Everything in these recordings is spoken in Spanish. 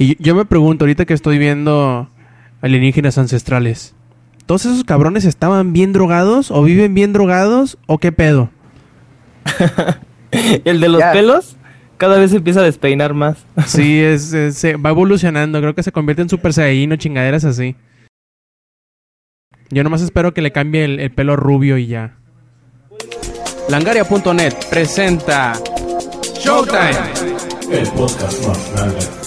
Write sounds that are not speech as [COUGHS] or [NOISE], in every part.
Y yo me pregunto, ahorita que estoy viendo alienígenas ancestrales, ¿todos esos cabrones estaban bien drogados o viven bien drogados o qué pedo? [LAUGHS] El de los pelos cada vez se empieza a despeinar más. [LAUGHS] Sí, es, se va evolucionando. Creo que se convierte en Super Saiyan o chingaderas así. Yo nomás espero que le cambie el, el pelo rubio y ya. Langaria.net presenta Showtime. El podcast más grande.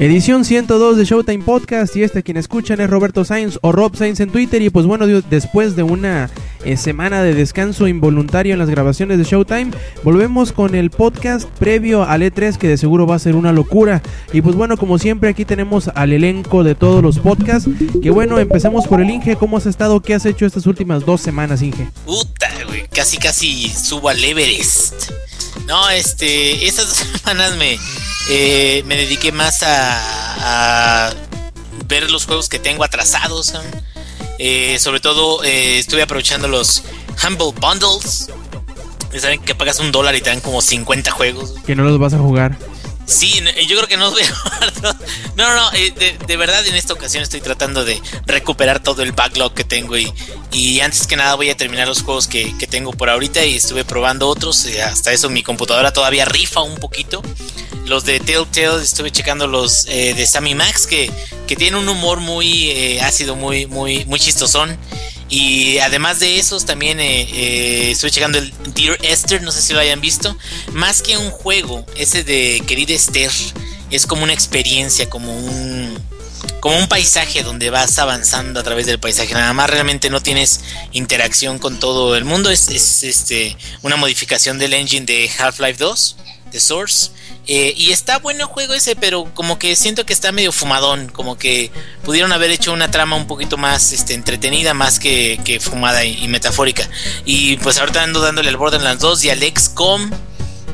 Edición 102 de Showtime Podcast y este quien escuchan es Roberto Sainz o Rob Sainz en Twitter y pues bueno, después de una eh, semana de descanso involuntario en las grabaciones de Showtime, volvemos con el podcast previo al E3 que de seguro va a ser una locura y pues bueno, como siempre aquí tenemos al elenco de todos los podcasts, que bueno, empecemos por el Inge, ¿cómo has estado? ¿Qué has hecho estas últimas dos semanas, Inge? Puta, güey, casi casi subo al Everest. No, este, estas dos [LAUGHS] semanas me eh, me dediqué más a, ver los juegos que tengo atrasados. Eh, sobre todo eh, estuve aprovechando los Humble Bundles. Saben que pagas un dólar y te dan como 50 juegos. Que no los vas a jugar. Sí, yo creo que no No, no, eh, de, verdad en esta ocasión estoy tratando de recuperar todo el backlog que tengo y, y antes que nada voy a terminar los juegos que, tengo por ahorita y estuve probando otros. Y hasta eso mi computadora todavía rifa un poquito. Los de Telltale estuve checando los eh, de Sammy Max que, que tienen un humor muy eh, ácido, muy, muy, muy chistosón. Y además de esos, también eh, eh, estoy checando el Dear Esther, no sé si lo hayan visto. Más que un juego, ese de Querida Esther, es como una experiencia, como un, como un paisaje donde vas avanzando a través del paisaje. Nada más realmente no tienes interacción con todo el mundo. Es, es este, una modificación del engine de Half-Life 2, de Source. Eh, y está bueno el juego ese, pero como que siento que está medio fumadón, como que pudieron haber hecho una trama un poquito más este, entretenida, más que, fumada y, metafórica. Y pues ahorita ando dándole al Borderlands 2 y al XCOM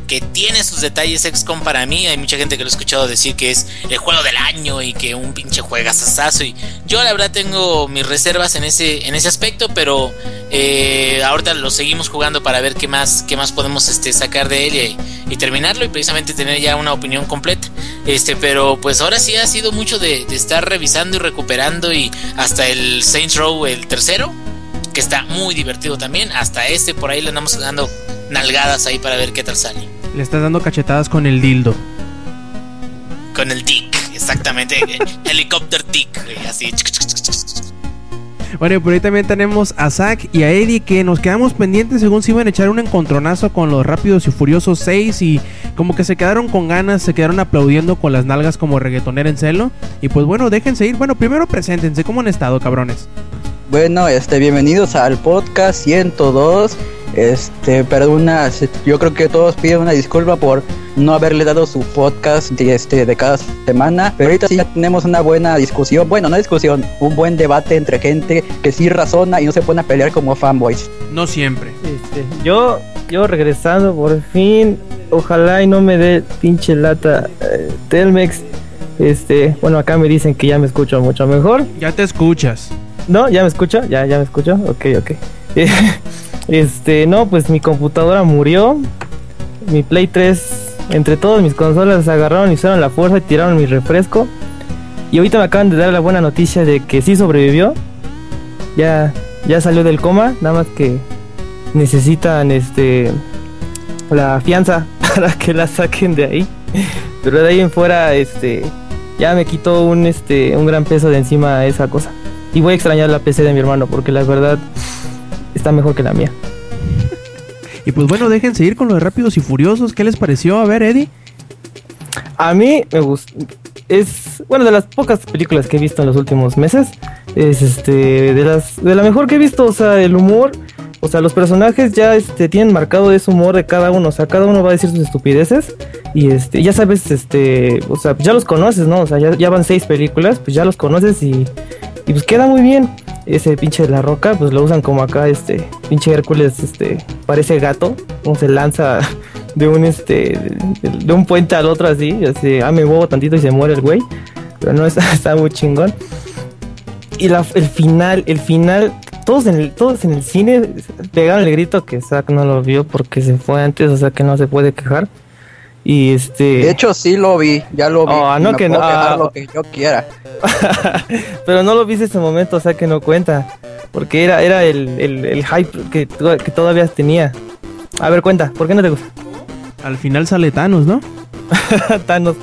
que tiene sus detalles XCOM para mí. Hay mucha gente que lo ha escuchado decir que es el juego del año y que un pinche juegazazazo. Y yo la verdad tengo mis reservas en ese, en ese aspecto, pero eh, ahorita lo seguimos jugando para ver qué más, qué más podemos este, sacar de él y, terminarlo y precisamente tener ya una opinión completa. Este, pero pues ahora sí ha sido mucho de, de estar revisando y recuperando y hasta el Saints Row, el tercero, que está muy divertido también. Hasta este por ahí le andamos dando nalgadas ahí para ver qué tal sale. Le estás dando cachetadas con el dildo. Con el dick, exactamente. Helicóptero dick, así. Bueno, por ahí también tenemos a Zack y a Eddie que nos quedamos pendientes según si iban a echar un encontronazo con los Rápidos y Furiosos 6 y como que se quedaron con ganas, se quedaron aplaudiendo con las nalgas como reggaetonera en celo. Y pues bueno, déjense ir. Bueno, primero preséntense, ¿cómo han estado, cabrones? Bueno, este, bienvenidos al podcast 102. Este, perdona, yo creo que todos piden una disculpa por no haberle dado su podcast de, este, de cada semana. Pero ahorita sí ya tenemos una buena discusión, bueno, no discusión, un buen debate entre gente que sí razona y no se pone a pelear como fanboys. No siempre. Este, yo, yo regresando por fin, ojalá y no me dé pinche lata eh, Telmex. Este, bueno, acá me dicen que ya me escucho mucho mejor. Ya te escuchas. ¿No? ¿Ya me escucho? ¿Ya, ya me escucho? Ok, ok. [LAUGHS] Este, no, pues mi computadora murió. Mi Play 3, entre todas mis consolas, agarraron y usaron la fuerza y tiraron mi refresco. Y ahorita me acaban de dar la buena noticia de que sí sobrevivió. Ya, ya salió del coma, nada más que necesitan este la fianza [LAUGHS] para que la saquen de ahí. Pero de ahí en fuera, este, ya me quitó un este un gran peso de encima esa cosa. Y voy a extrañar la PC de mi hermano porque la verdad está mejor que la mía. Y pues bueno, déjense ir con los Rápidos y Furiosos. ¿Qué les pareció? A ver, Eddie. A mí me gusta. Es, bueno, de las pocas películas que he visto en los últimos meses. Es este, de las, de la mejor que he visto. O sea, el humor. O sea, los personajes ya este, tienen marcado ese humor de cada uno. O sea, cada uno va a decir sus estupideces. Y este, ya sabes, este, o sea, ya los conoces, ¿no? O sea, ya, ya van seis películas, pues ya los conoces y, y pues queda muy bien ese pinche de la roca, pues lo usan como acá, este, pinche Hércules, este, parece gato, como se lanza [LAUGHS] de un, este, de, un puente al otro así, así, ah, me huevo tantito y se muere el güey, pero no, [LAUGHS] está, está muy chingón. Y la, el final, el final, todos en el, todos en el cine pegaron el grito que Zack no lo vio porque se fue antes, o sea que no se puede quejar. Y este. De hecho, sí lo vi, ya lo vi. Oh, y no me que puedo no, quejar ah. lo que yo quiera. [LAUGHS] Pero no lo viste ese momento, o sea que no cuenta. Porque era, era el, el, el hype que, que todavía tenía. A ver, cuenta, ¿por qué no te gusta? Al final sale Thanos, ¿no? [LAUGHS] Thanos.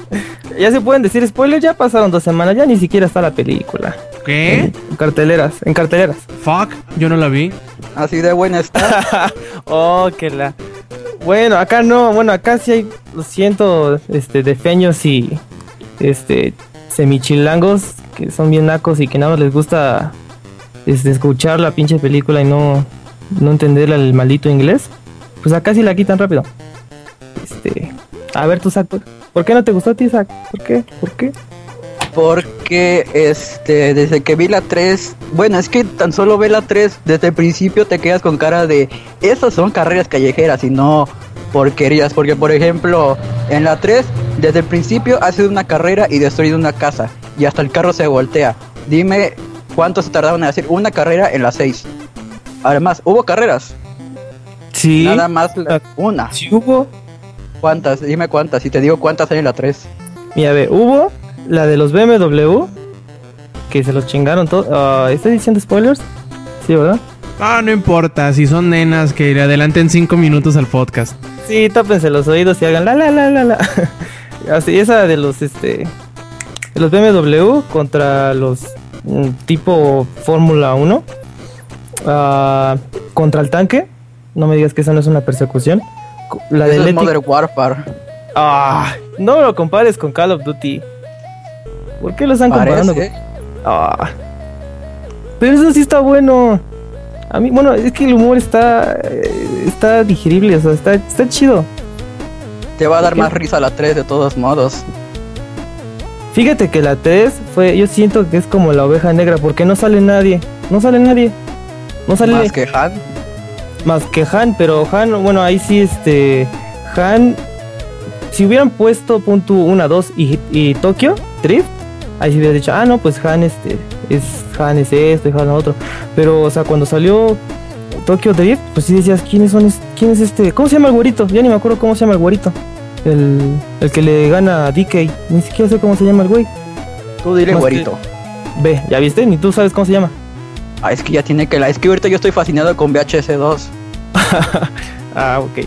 Ya se pueden decir spoilers, ya pasaron dos semanas, ya ni siquiera está la película. ¿Qué? En carteleras, en carteleras. Fuck, yo no la vi. Así de buena está. [LAUGHS] oh, que la. Bueno, acá no, bueno, acá sí hay, lo siento, este, defeños y este semichilangos que son bien nacos y que nada más les gusta este, escuchar la pinche película y no, no entender el maldito inglés. Pues acá sí la quitan rápido. Este, a ver tu Zack, ¿por- ¿por qué no te gustó a ti, Zack? ¿Por qué? ¿Por qué? Porque este desde que vi la 3, bueno, es que tan solo ve la 3, desde el principio te quedas con cara de esas son carreras callejeras y no porquerías, porque por ejemplo, en la 3 desde el principio hace una carrera y destruye una casa y hasta el carro se voltea. Dime cuánto se tardaron en hacer una carrera en la 6. Además, hubo carreras, Sí. nada más la- una. Sí hubo. ¿Cuántas? Dime cuántas y te digo cuántas hay en la 3. Mira, a ver, hubo la de los BMW que se los chingaron todos. Ah, ¿Estoy diciendo spoilers? Sí, ¿verdad? Ah, no importa, si son nenas que le adelanten cinco minutos al podcast. Sí, tápense los oídos y hagan la la la la la. [LAUGHS] Así, esa de los este de los BMW contra los mm, tipo Fórmula 1. Ah, contra el tanque. No me digas que esa no es una persecución. La de Eso es Leti- Modern Warfare. Ah, no lo compares con Call of Duty. ¿Por qué lo están comparando? Parece. Ah. Pero eso sí está bueno. A mí, bueno, es que el humor está eh, está digerible, o sea, está, está chido. Te va a dar ¿Qué? más risa la 3 de todos modos. Fíjate que la 3 fue, yo siento que es como la oveja negra, porque no sale nadie, no sale nadie. No sale Más que Han. más que Han, pero Han, bueno, ahí sí, este, Han, si hubieran puesto punto 1, 2 y, y Tokio, Drift, ahí sí hubiera dicho, ah, no, pues Han, este, es Han es esto y Han lo otro. Pero, o sea, cuando salió Tokyo Drift, pues sí decías, ¿quiénes son, es- quién es este? ¿Cómo se llama el güerito? Ya ni me acuerdo cómo se llama el güerito. El, el que le gana a DK, ni siquiera sé cómo se llama el güey. Tú dile Más que- güerito. Ve, ¿ya viste? Ni tú sabes cómo se llama. Ah, es que ya tiene que la. Es que ahorita yo estoy fascinado con VHS [LAUGHS] 2. Ah, ok.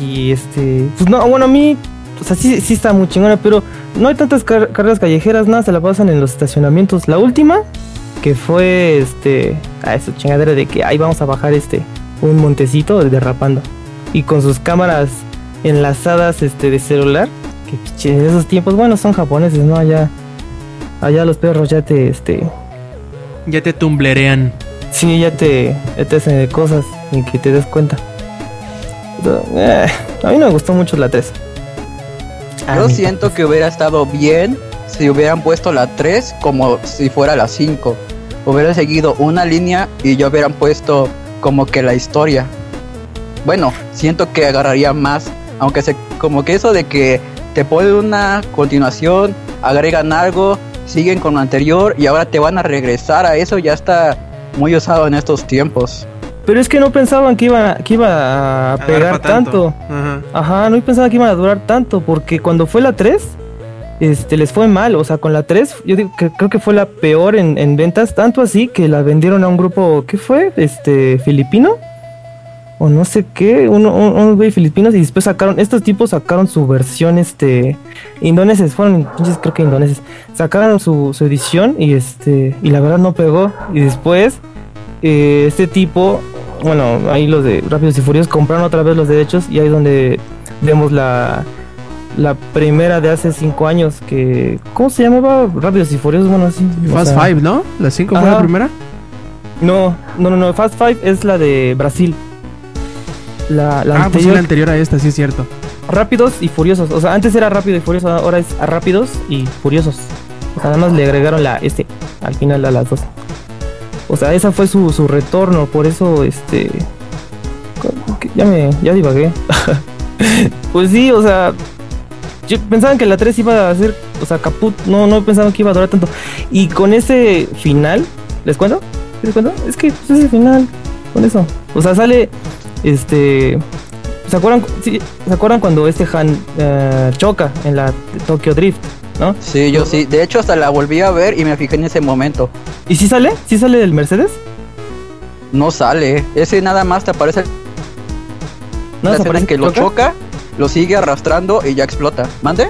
Y este, pues no, bueno, a mí, o sea, sí, sí está muy chingona, pero no hay tantas car- carreras callejeras, nada, se la pasan en los estacionamientos. La última, que fue este, a esa chingadera de que ahí vamos a bajar este, un montecito derrapando. Y con sus cámaras enlazadas este, de celular, que en esos tiempos, bueno, son japoneses, ¿no? Allá, allá los perros ya te, este, Ya te tumblerean. Sí, ya te, ya te hacen cosas y que te des cuenta. Eh, a mí no me gustó mucho la 3. A Yo siento que hubiera estado bien si hubieran puesto la 3 como si fuera la 5. Hubieran seguido una línea y ya hubieran puesto como que la historia. Bueno, siento que agarraría más. Aunque se, como que eso de que te ponen una continuación, agregan algo, siguen con lo anterior y ahora te van a regresar a eso, ya está muy usado en estos tiempos. Pero es que no pensaban que iba, que iba a pegar tanto. Ajá. Ajá, no pensaban que iban a durar tanto. Porque cuando fue la 3, este, les fue mal. O sea, con la 3, yo digo que creo que fue la peor en, en ventas. Tanto así que la vendieron a un grupo, ¿qué fue? Este, filipino. O no sé qué, uno- un, un güey filipinos y después sacaron, estos tipos sacaron su versión, este, indoneses, fueron, creo que indoneses, sacaron su, su edición y este, y la verdad no pegó. Y después, eh, este tipo, bueno, ahí los de Rápidos y Furiosos compraron otra vez los derechos y ahí es donde vemos la, la primera de hace cinco años que, ¿cómo se llamaba? Rápidos y Furiosos, bueno, así. o Fast sea, Five, ¿no? ¿La 5 fue la primera? No, no, no, no, Fast Five es la de Brasil. La, la ah, pues sí, anterior, la anterior a esta, sí es cierto. Rápidos y Furiosos. O sea, antes era Rápido y Furioso, ahora es a Rápidos y Furiosos. O sea, nada más le agregaron la este al final a las dos. O sea, esa fue su, su retorno, por eso este ya me ya divagué. [LAUGHS] pues sí, o sea, yo pensaban que la 3 iba a ser, o sea, caput, no no pensaban que iba a durar tanto. Y con ese final ¿Les cuento? ¿Les cuento? Es que pues, es el final. Con eso. O sea, sale. Este. ¿Se acuerdan, ¿se acuerdan cuando este Han eh, choca en la Tokyo Drift? ¿No? Sí, yo sí. De hecho, hasta la volví a ver y me fijé en ese momento. ¿Y si sale? ¿Sí sale del Mercedes? No sale. Ese nada más te aparece ¿No se aparece que lo choca? lo sigue arrastrando y ya explota. ¿Mande?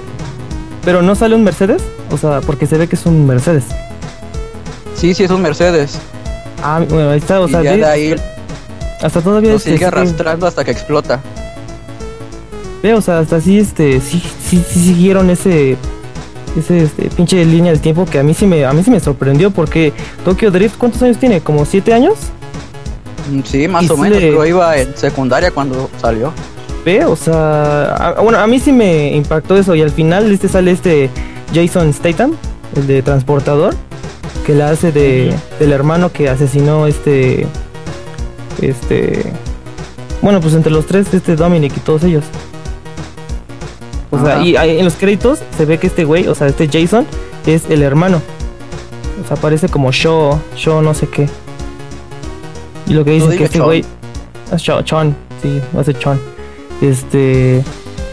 Pero no sale un Mercedes. O sea, porque se ve que es un Mercedes. Sí, sí, es un Mercedes. Ah, bueno, ahí está. O y sea, ya ve- de ahí hasta todavía lo este, sigue sigue- arrastrando hasta que explota. Ve, o sea, hasta así, este, sí, sí, sí siguieron ese, ese, este, pinche línea del tiempo que a mí sí me, a mí sí me sorprendió porque Tokyo Drift, ¿cuántos años tiene? ¿Como siete años? Mm, Sí, más Y o menos. le- Pero iba en secundaria cuando salió. Ve, o sea, a- bueno, a mí sí me impactó eso y al final este sale este Jason Statham, el de transportador, que la hace de, del hermano que asesinó este, este, bueno, pues entre los tres, este Dominic y todos ellos. O sea, y en los créditos se ve que este güey, o sea, este Jason es el hermano. O sea, aparece como Shaw, Shaw no sé qué. Y lo que dicen dile que este güey Chon, sí, va a ser Chon. Este,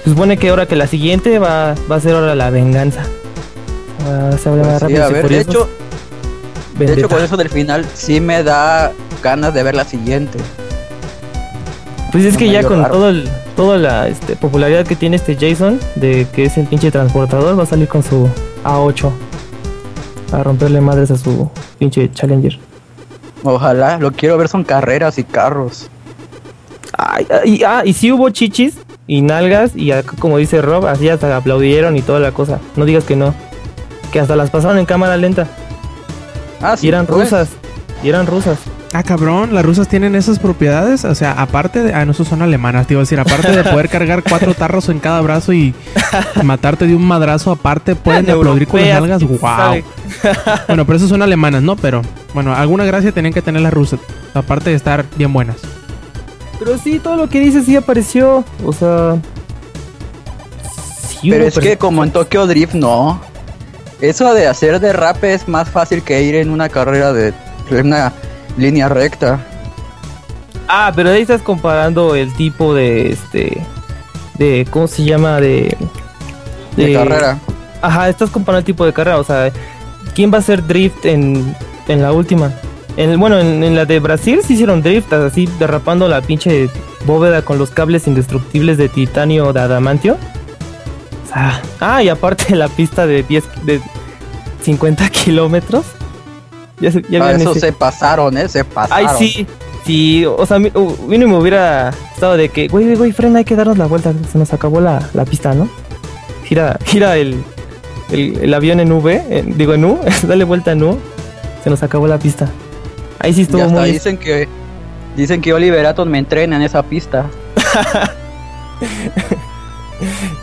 se supone que ahora que la siguiente va, va a ser ahora la venganza. Ah, se Pues sí, a ver, de hecho, de hecho, con eso del final sí me da ganas de ver la siguiente. Pues es que ya con raro. todo el, toda la este, popularidad que tiene este Jason, de que es el pinche transportador, va a salir con su A8 a romperle madres a su pinche Challenger. Ojalá, lo quiero ver son carreras y carros. Ay, ay, ah, y sí hubo chichis y nalgas y acá, como dice Rob, así hasta aplaudieron y toda la cosa. No digas que no. Que hasta las pasaron en cámara lenta. Ah, Y eran pues. rusas. Y eran rusas. Ah, cabrón, las rusas tienen esas propiedades. O sea, aparte de. Ah, no, esos son alemanas, te iba a decir. Aparte de poder cargar cuatro tarros en cada brazo y [LAUGHS] matarte de un madrazo, aparte pueden aplaudir con las quién Wow. [LAUGHS] [LAUGHS] Bueno, pero esas son alemanas, ¿no? Pero, bueno, alguna gracia tenían que tener las rusas. Aparte de estar bien buenas. Pero sí, todo lo que dice sí apareció. O sea. sí Pero es que como en Tokyo Drift no. Eso de hacer derrape es más fácil que ir en una carrera de en una línea recta. Ah, pero ahí estás comparando el tipo de este. De. ¿Cómo se llama? De. De carrera. Ajá, estás comparando el tipo de carrera. O sea, ¿quién va a hacer drift en, en la última? En, bueno, en, en la de Brasil sí hicieron drift, así derrapando la pinche bóveda con los cables indestructibles de titanio de adamantio. O sea, ah, y aparte la pista de 10, de 50 [LAUGHS] kilómetros. Ya, se- ya Ah, eso ese- se pasaron, eh, se pasaron. Ay, sí. Sí, o sea, me hubiera estado de que, güey, güey, güey, frena, hay que darnos la vuelta. Se nos acabó la, la pista, ¿no? Gira, gira el, el, el avión en V, digo en U, [LAUGHS] dale vuelta en U. Se nos acabó la pista. Ahí sí estuvo muy. dicen que dicen que Oliver Atom me entrena en esa pista. [LAUGHS]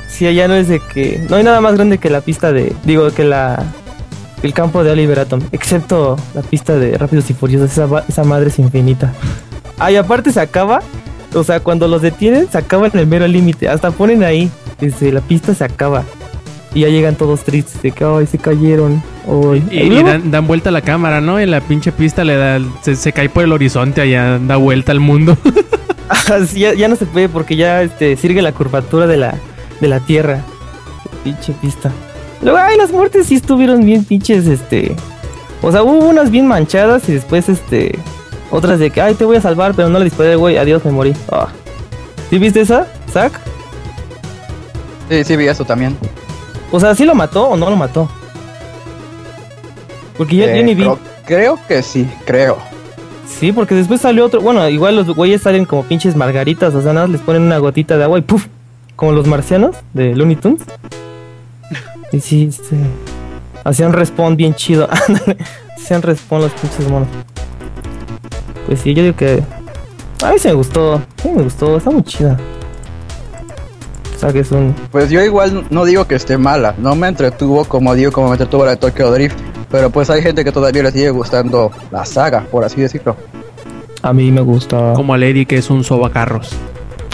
Sí, allá no es de que. No hay nada más grande que la pista de. Digo, que la. El campo de Oliver Atom. Excepto la pista de Rápidos y Furiosos. Esa, madre es infinita. Ah, y aparte se acaba. O sea, cuando los detienen, se acaba en el mero límite. Hasta ponen ahí. Dice, la pista se acaba. Y ya llegan todos tristes. De que, ay, se cayeron. Ay. Y, dan, dan vuelta a la cámara, ¿no? Y la pinche pista le da. Se, se cae por el horizonte allá, da vuelta al mundo. [LAUGHS] [LAUGHS] Ah, ya, ya no se puede porque ya este, sirve la curvatura de la, de la tierra. Pinche pista. Luego, ay, las muertes sí estuvieron bien pinches, este. O sea, hubo unas bien manchadas y después, este. Otras de que, ay, te voy a salvar, pero no le disparé, güey, adiós, me morí. Ah. ¿Sí viste esa, Zack? Sí, sí vi eso también. O sea, ¿sí lo mató o no lo mató? Porque yo, yo Eh, ni vi. creo, creo que sí, creo. Sí, porque después salió otro. Bueno, igual los güeyes salen como pinches margaritas. O sea, nada les ponen una gotita de agua y ¡puf! Como los marcianos de Looney Tunes. Y sí, este, hacían respawn bien chido. [LAUGHS] Hacían respawn los pinches monos. Pues sí, yo digo que. A mí sí me gustó. Sí me gustó, está muy chida. O sea, que es un. Pues yo igual no digo que esté mala, no me entretuvo como digo, como me entretuvo la de Tokyo Drift, pero pues hay gente que todavía le sigue gustando la saga, por así decirlo. A mí me gusta. Como a Lady, que es un sobacarros.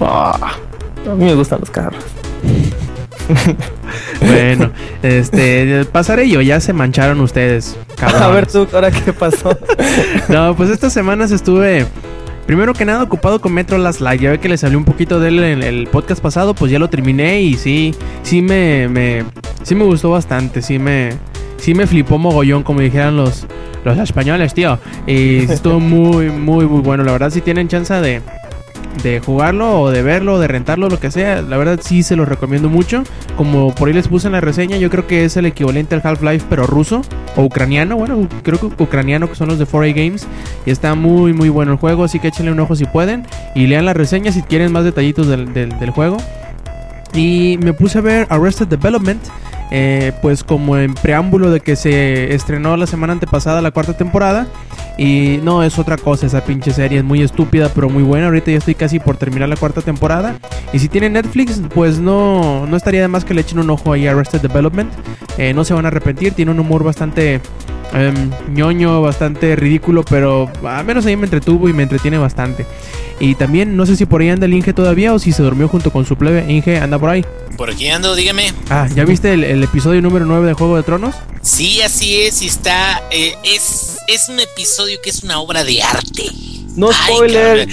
Ah, a mí me gustan los carros. [LAUGHS] Bueno, este, pasaré yo, ya se mancharon ustedes. [LAUGHS] A ver tú, ahora qué pasó. [LAUGHS] no, pues estas semanas estuve Primero que nada, ocupado con Metro Last Light. Ya ve que les hablé un poquito de él en el podcast pasado, pues ya lo terminé y sí, sí me, me, sí me gustó bastante, sí me, sí me flipó mogollón, como dijeran los, los españoles, tío. Y estuvo muy, muy, muy bueno. La verdad, si tienen chance de, de jugarlo o de verlo o de rentarlo, lo que sea, la verdad sí se los recomiendo mucho. Como por ahí les puse en la reseña, yo creo que es el equivalente al Half-Life pero ruso o ucraniano, bueno, creo que ucraniano que son los de 4A Games y está muy muy bueno el juego, así que échenle un ojo si pueden y lean la reseña si quieren más detallitos del, del juego. Y me puse a ver Arrested Development eh, pues como en preámbulo de que se estrenó la semana antepasada la cuarta temporada. Y no, es otra cosa esa pinche serie, es muy estúpida pero muy buena. Ahorita ya estoy casi por terminar la cuarta temporada. Y si tienen Netflix, pues no, no estaría de más que le echen un ojo ahí a Arrested Development. Eh, no se van a arrepentir, tiene un humor bastante em, ñoño, bastante ridículo, pero al menos ahí me entretuvo y me entretiene bastante. Y también no sé si por ahí anda el Inge todavía o si se durmió junto con su plebe. Inge, anda por ahí. Por aquí ando, dígame. Ah, ¿ya viste el, episodio número 9 de Juego de Tronos? Sí, así es, y está. Eh, es, es un episodio que es una obra de arte. No spoiler.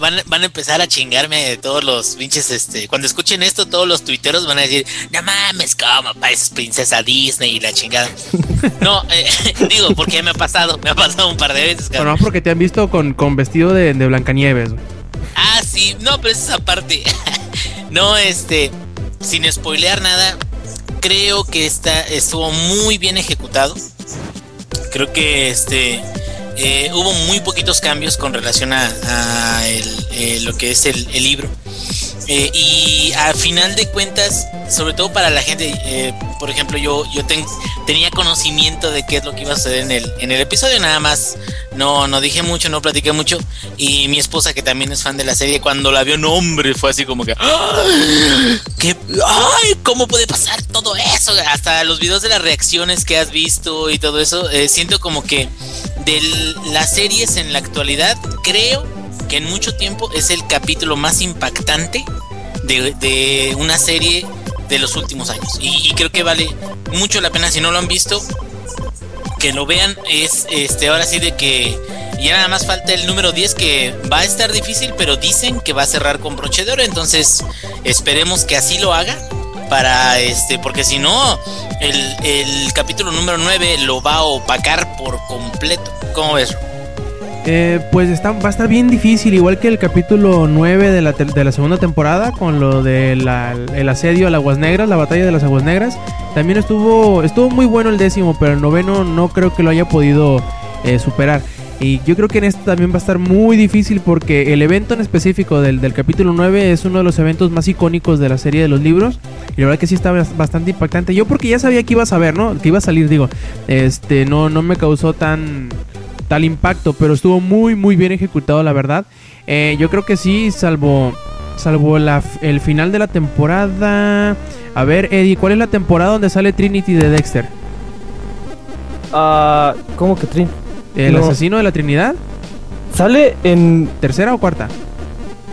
Van, van, a empezar a chingarme de todos los pinches, este, cuando escuchen esto, todos los tuiteros van a decir, no mames, ¿cómo pareces princesa Disney y la chingada? [LAUGHS] no, eh, [LAUGHS] digo, porque me ha pasado, me ha pasado un par de veces. Bueno, porque te han visto con, con vestido de, de Blancanieves. Ah, sí, no, pero esa parte. [LAUGHS] no, este, sin spoilear nada, creo que está, estuvo muy bien ejecutado. Creo que este eh, hubo muy poquitos cambios con relación a, eh, lo que es el, libro. Eh, y a final de cuentas, sobre todo para la gente, por ejemplo, yo, yo tenía conocimiento de qué es lo que iba a suceder en el, en el episodio, nada más no, no dije mucho, no platiqué mucho. Y mi esposa, que también es fan de la serie, cuando la vio, no, hombre, fue así como que, ¿Qué? ¡Ay! ¿Cómo puede pasar todo eso? Hasta los videos de las reacciones que has visto y todo eso, siento como que de las series en la actualidad, creo que en mucho tiempo es el capítulo más impactante de, una serie de los últimos años. Y, creo que vale mucho la pena si no lo han visto. Que lo vean es este ahora sí de que ya nada más falta el número 10 que va a estar difícil, pero dicen que va a cerrar con broche de oro, entonces esperemos que así lo haga para este, porque si no, el, el, capítulo número 9 lo va a opacar por completo. ¿Cómo ves? Eh, pues está, va a estar bien difícil, igual que el capítulo 9 de la, de la segunda temporada, con lo del el asedio a las Aguas Negras, la batalla de las Aguas Negras. También estuvo, estuvo muy bueno el décimo, pero el noveno no creo que lo haya podido eh, superar. Y yo creo que en esto también va a estar muy difícil porque el evento en específico del, del, capítulo 9 es uno de los eventos más icónicos de la serie de los libros. Y la verdad que sí está bastante impactante. Yo porque ya sabía que iba a saber, ¿no? Que iba a salir, digo. Este, no, no me causó tan tal impacto, pero estuvo muy muy bien ejecutado, la verdad. Eh, yo creo que sí, salvo salvo la, el final de la temporada. A ver, Eddie, ¿cuál es la temporada donde sale Trinity de Dexter? Ah, ¿cómo que Trinity? ¿El asesino de la Trinidad? ¿Sale en. ¿Tercera o cuarta?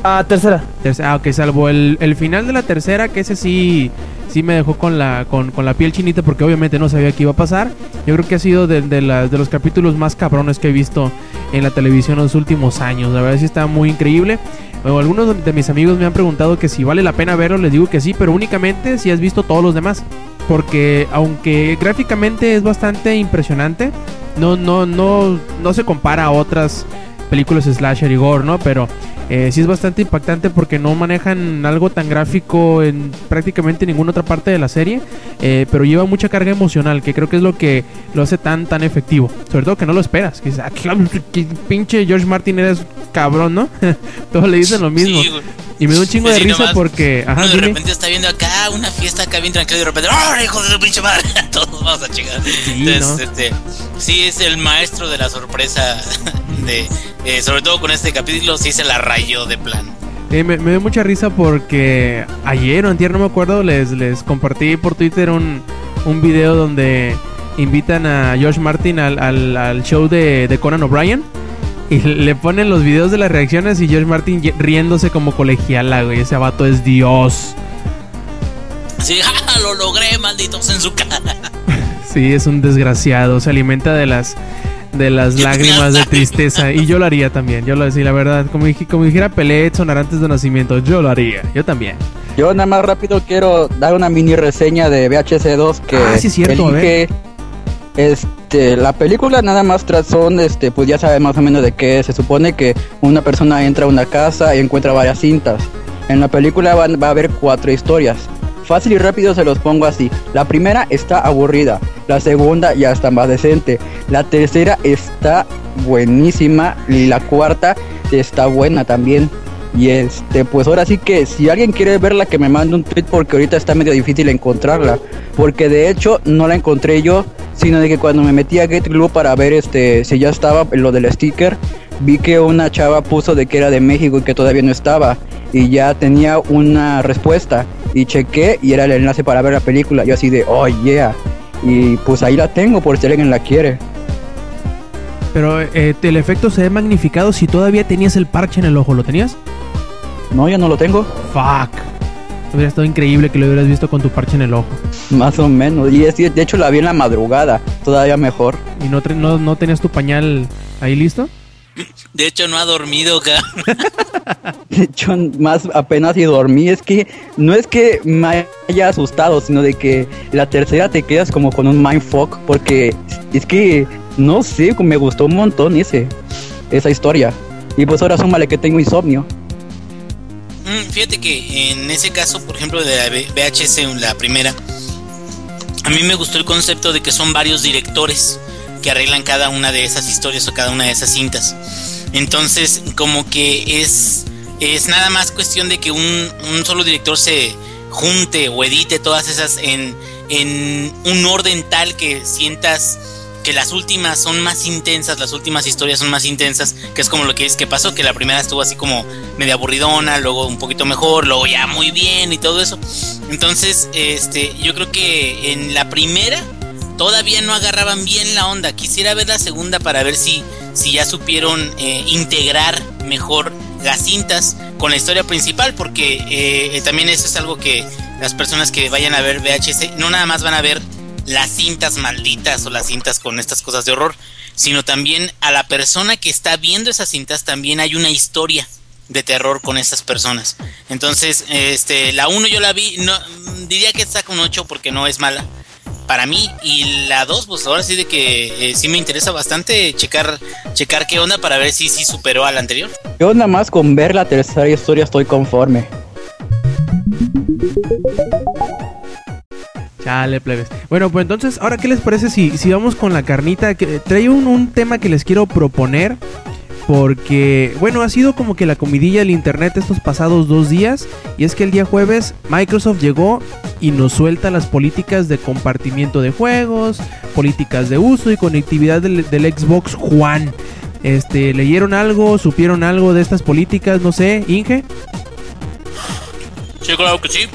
Ah, tercera. tercera ah, ok, salvo el, el, final de la tercera, que ese sí, sí me dejó con la, con, con, la piel chinita porque obviamente no sabía qué iba a pasar. Yo creo que ha sido de, de, de los capítulos más cabrones que he visto en la televisión en los últimos años. La verdad sí está muy increíble. Bueno, algunos de mis amigos me han preguntado que si vale la pena verlo, les digo que sí, pero únicamente si has visto todos los demás. Porque aunque gráficamente es bastante impresionante, no, no, no, no se compara a otras películas slasher y gore, ¿no? Pero eh, sí es bastante impactante porque no manejan algo tan gráfico en prácticamente ninguna otra parte de la serie, eh, pero lleva mucha carga emocional, que creo que es lo que lo hace tan tan efectivo. Sobre todo que no lo esperas, que, ah, pinche George Martin eres cabrón, ¿no? [LAUGHS] Todos le dicen lo mismo. Y me da un chingo de risa porque. Ajá, de repente está viendo acá una fiesta acá bien tranquila y de repente, ¡oh, hijo de su pinche madre! [LAUGHS] Todos vamos a chingar. Sí, este, sí, es el maestro de la sorpresa. [LAUGHS] De, eh, sobre todo con este capítulo, sí se la rayó de plan. me, me dio mucha risa porque ayer o antier, no me acuerdo, les, les compartí por Twitter un, un video donde invitan a Josh Martin al, al, show de, de Conan O'Brien. Y le ponen los videos de las reacciones y Josh Martin riéndose como colegiala, güey. Ese vato es Dios. Sí, [LAUGHS] lo logré, malditos en su cara. [LAUGHS] Sí, es un desgraciado. Se alimenta de las de las [LAUGHS] lágrimas de tristeza. Y yo lo haría también. Yo lo decía, la verdad. Como, como dijera Pelé Sonar antes de nacimiento, yo lo haría. Yo también. Yo nada más rápido quiero dar una mini reseña de VHS 2 que ah, sí, cierto, elige, este, la película nada más son, este, pues ya sabe más o menos de qué se supone que una persona entra a una casa y encuentra varias cintas. En la película va a haber cuatro historias. Fácil y rápido se los pongo así. La primera está aburrida, la segunda ya está más decente, la tercera está buenísima y la cuarta está buena también. Y este, pues ahora sí que si alguien quiere verla que me mande un tweet porque ahorita está medio difícil encontrarla, porque de hecho no la encontré yo, sino de que cuando me metí a Get Glue para ver este si ya estaba lo del sticker, vi que una chava puso de que era de México y que todavía no estaba y ya tenía una respuesta y chequé y era el enlace para ver la película. Yo así de, oh yeah. Y pues ahí la tengo por si alguien la quiere. Pero eh, el efecto se ve magnificado si todavía tenías el parche en el ojo. ¿Lo tenías? No, ya no lo tengo. Fuck. Hubiera estado increíble que lo hubieras visto con tu parche en el ojo. Más o menos. Y es, de hecho la vi en la madrugada. Todavía mejor. ¿Y no, no, no tenías tu pañal ahí listo? De hecho, no ha dormido, acá. [LAUGHS] De hecho, más apenas y dormí. Es que no es que me haya asustado, sino de que la tercera te quedas como con un mindfuck. Porque es que, no sé, me gustó un montón ese, esa historia. Y pues ahora súmale que tengo insomnio. Mm, fíjate que en ese caso, por ejemplo, de la VHS, la primera, a mí me gustó el concepto de que son varios directores que arreglan cada una de esas historias o cada una de esas cintas. Entonces, como que es, es nada más cuestión de que un, solo director se junte o edite todas esas en, en un orden tal que sientas que las últimas son más intensas, las últimas historias son más intensas, que es como lo que es que pasó, que la primera estuvo así como media aburridona, luego un poquito mejor, luego ya muy bien y todo eso. Entonces, este, yo creo que en la primera todavía no agarraban bien la onda. Quisiera ver la segunda para ver si, si ya supieron eh, integrar mejor las cintas con la historia principal, porque eh, también eso es algo que las personas que vayan a ver VHS no nada más van a ver las cintas malditas o las cintas con estas cosas de horror, sino también a la persona que está viendo esas cintas también hay una historia de terror con esas personas. Entonces, este, la 1 yo la vi, no, diría que está con 8 porque no es mala para mí. Y la 2, pues ahora sí de que eh, sí me interesa bastante checar, checar qué onda para ver si sí superó a la anterior. Yo nada más con ver la tercera historia estoy conforme. Chale, plebes. Bueno, pues entonces, ahora, ¿qué les parece si, si vamos con la carnita? Que, traigo un, un tema que les quiero proponer porque, bueno, ha sido como que la comidilla del internet estos pasados dos días. Y es que el día jueves Microsoft llegó y nos suelta las políticas de compartimiento de juegos, políticas de uso y conectividad del, Xbox One. Este, ¿leyeron algo? ¿Supieron algo de estas políticas? No sé, Inge. Sí, que sí.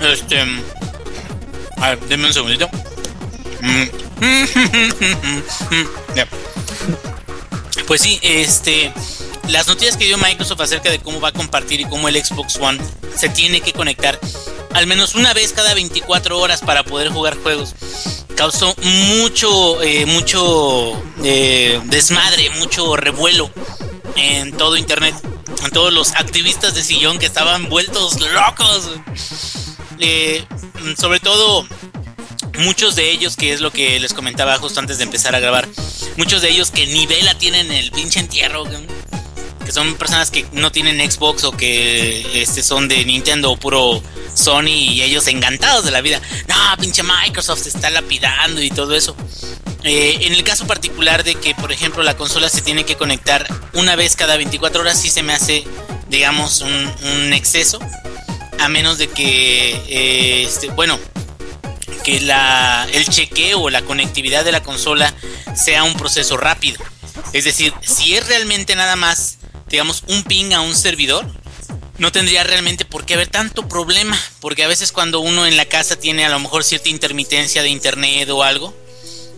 Este. A ver, denme un segundito. Mm. [LAUGHS] Pues sí, este, las noticias que dio Microsoft acerca de cómo va a compartir y cómo el Xbox One se tiene que conectar al menos una vez cada 24 horas para poder jugar juegos causó mucho, eh, mucho eh, desmadre, mucho revuelo en todo Internet, en todos los activistas de sillón que estaban vueltos locos. Eh, sobre todo muchos de ellos, que es lo que les comentaba justo antes de empezar a grabar, muchos de ellos que ni vela tienen el pinche entierro, que son personas que no tienen Xbox o que este son de Nintendo o puro Sony y ellos encantados de la vida. No, pinche Microsoft se está lapidando y todo eso. Eh, en el caso particular de que, por ejemplo, la consola se tiene que conectar una vez cada 24 horas, sí se me hace, digamos, un, exceso. A menos de que, eh, este, bueno, que la, el chequeo o la conectividad de la consola sea un proceso rápido. Es decir, si es realmente nada más, digamos, un ping a un servidor, no tendría realmente por qué haber tanto problema, porque a veces cuando uno en la casa tiene a lo mejor cierta intermitencia de internet o algo,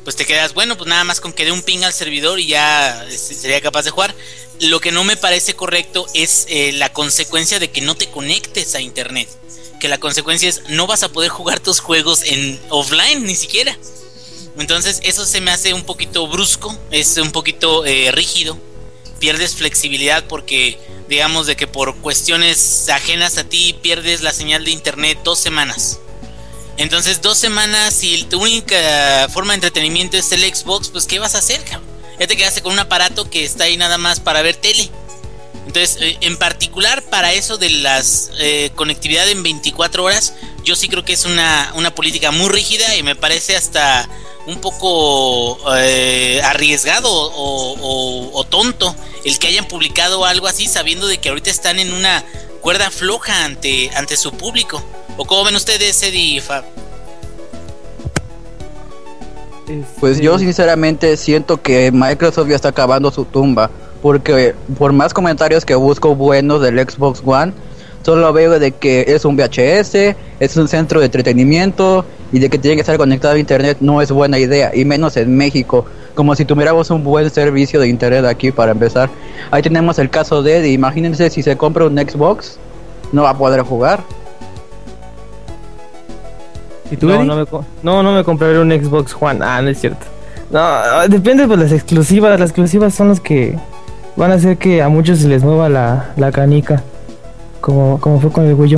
pues te quedas, bueno, pues nada más con que dé un ping al servidor y ya este, sería capaz de jugar. Lo que no me parece correcto es eh, la consecuencia de que no te conectes a internet que la consecuencia es no vas a poder [LAUGHS] jugar tus juegos en offline ni siquiera. Entonces eso se me hace un poquito brusco, es un poquito eh, rígido, pierdes flexibilidad porque digamos de que por cuestiones ajenas a ti pierdes la señal de internet dos semanas. Entonces dos semanas y tu única forma de entretenimiento es el Xbox, pues ¿qué vas a hacer? Ya te quedaste con un aparato que está ahí nada más para ver tele. Entonces, eh, en particular para eso de las eh, conectividad en 24 horas, yo sí creo que es una, una política muy rígida y me parece hasta un poco eh, arriesgado o, tonto el que hayan publicado algo así sabiendo de que ahorita están en una cuerda floja ante, ante su público. ¿O cómo ven ustedes, Eddie y Fab? Pues yo sinceramente siento que Microsoft ya está acabando su tumba, porque por más comentarios que busco buenos del Xbox One, solo veo de que es un VHS, es un centro de entretenimiento y de que tiene que estar conectado a internet no es buena idea, y menos en México, como si tuviéramos un buen servicio de internet aquí para empezar. Ahí tenemos el caso de Eddie, imagínense si se compra un Xbox, no va a poder jugar. ¿Y tú, no, no, me, no, no me compraré un Xbox One, ah, no es cierto. No, depende de las exclusivas, las exclusivas son las que van a hacer que a muchos se les mueva la, la canica como, como fue con el Wii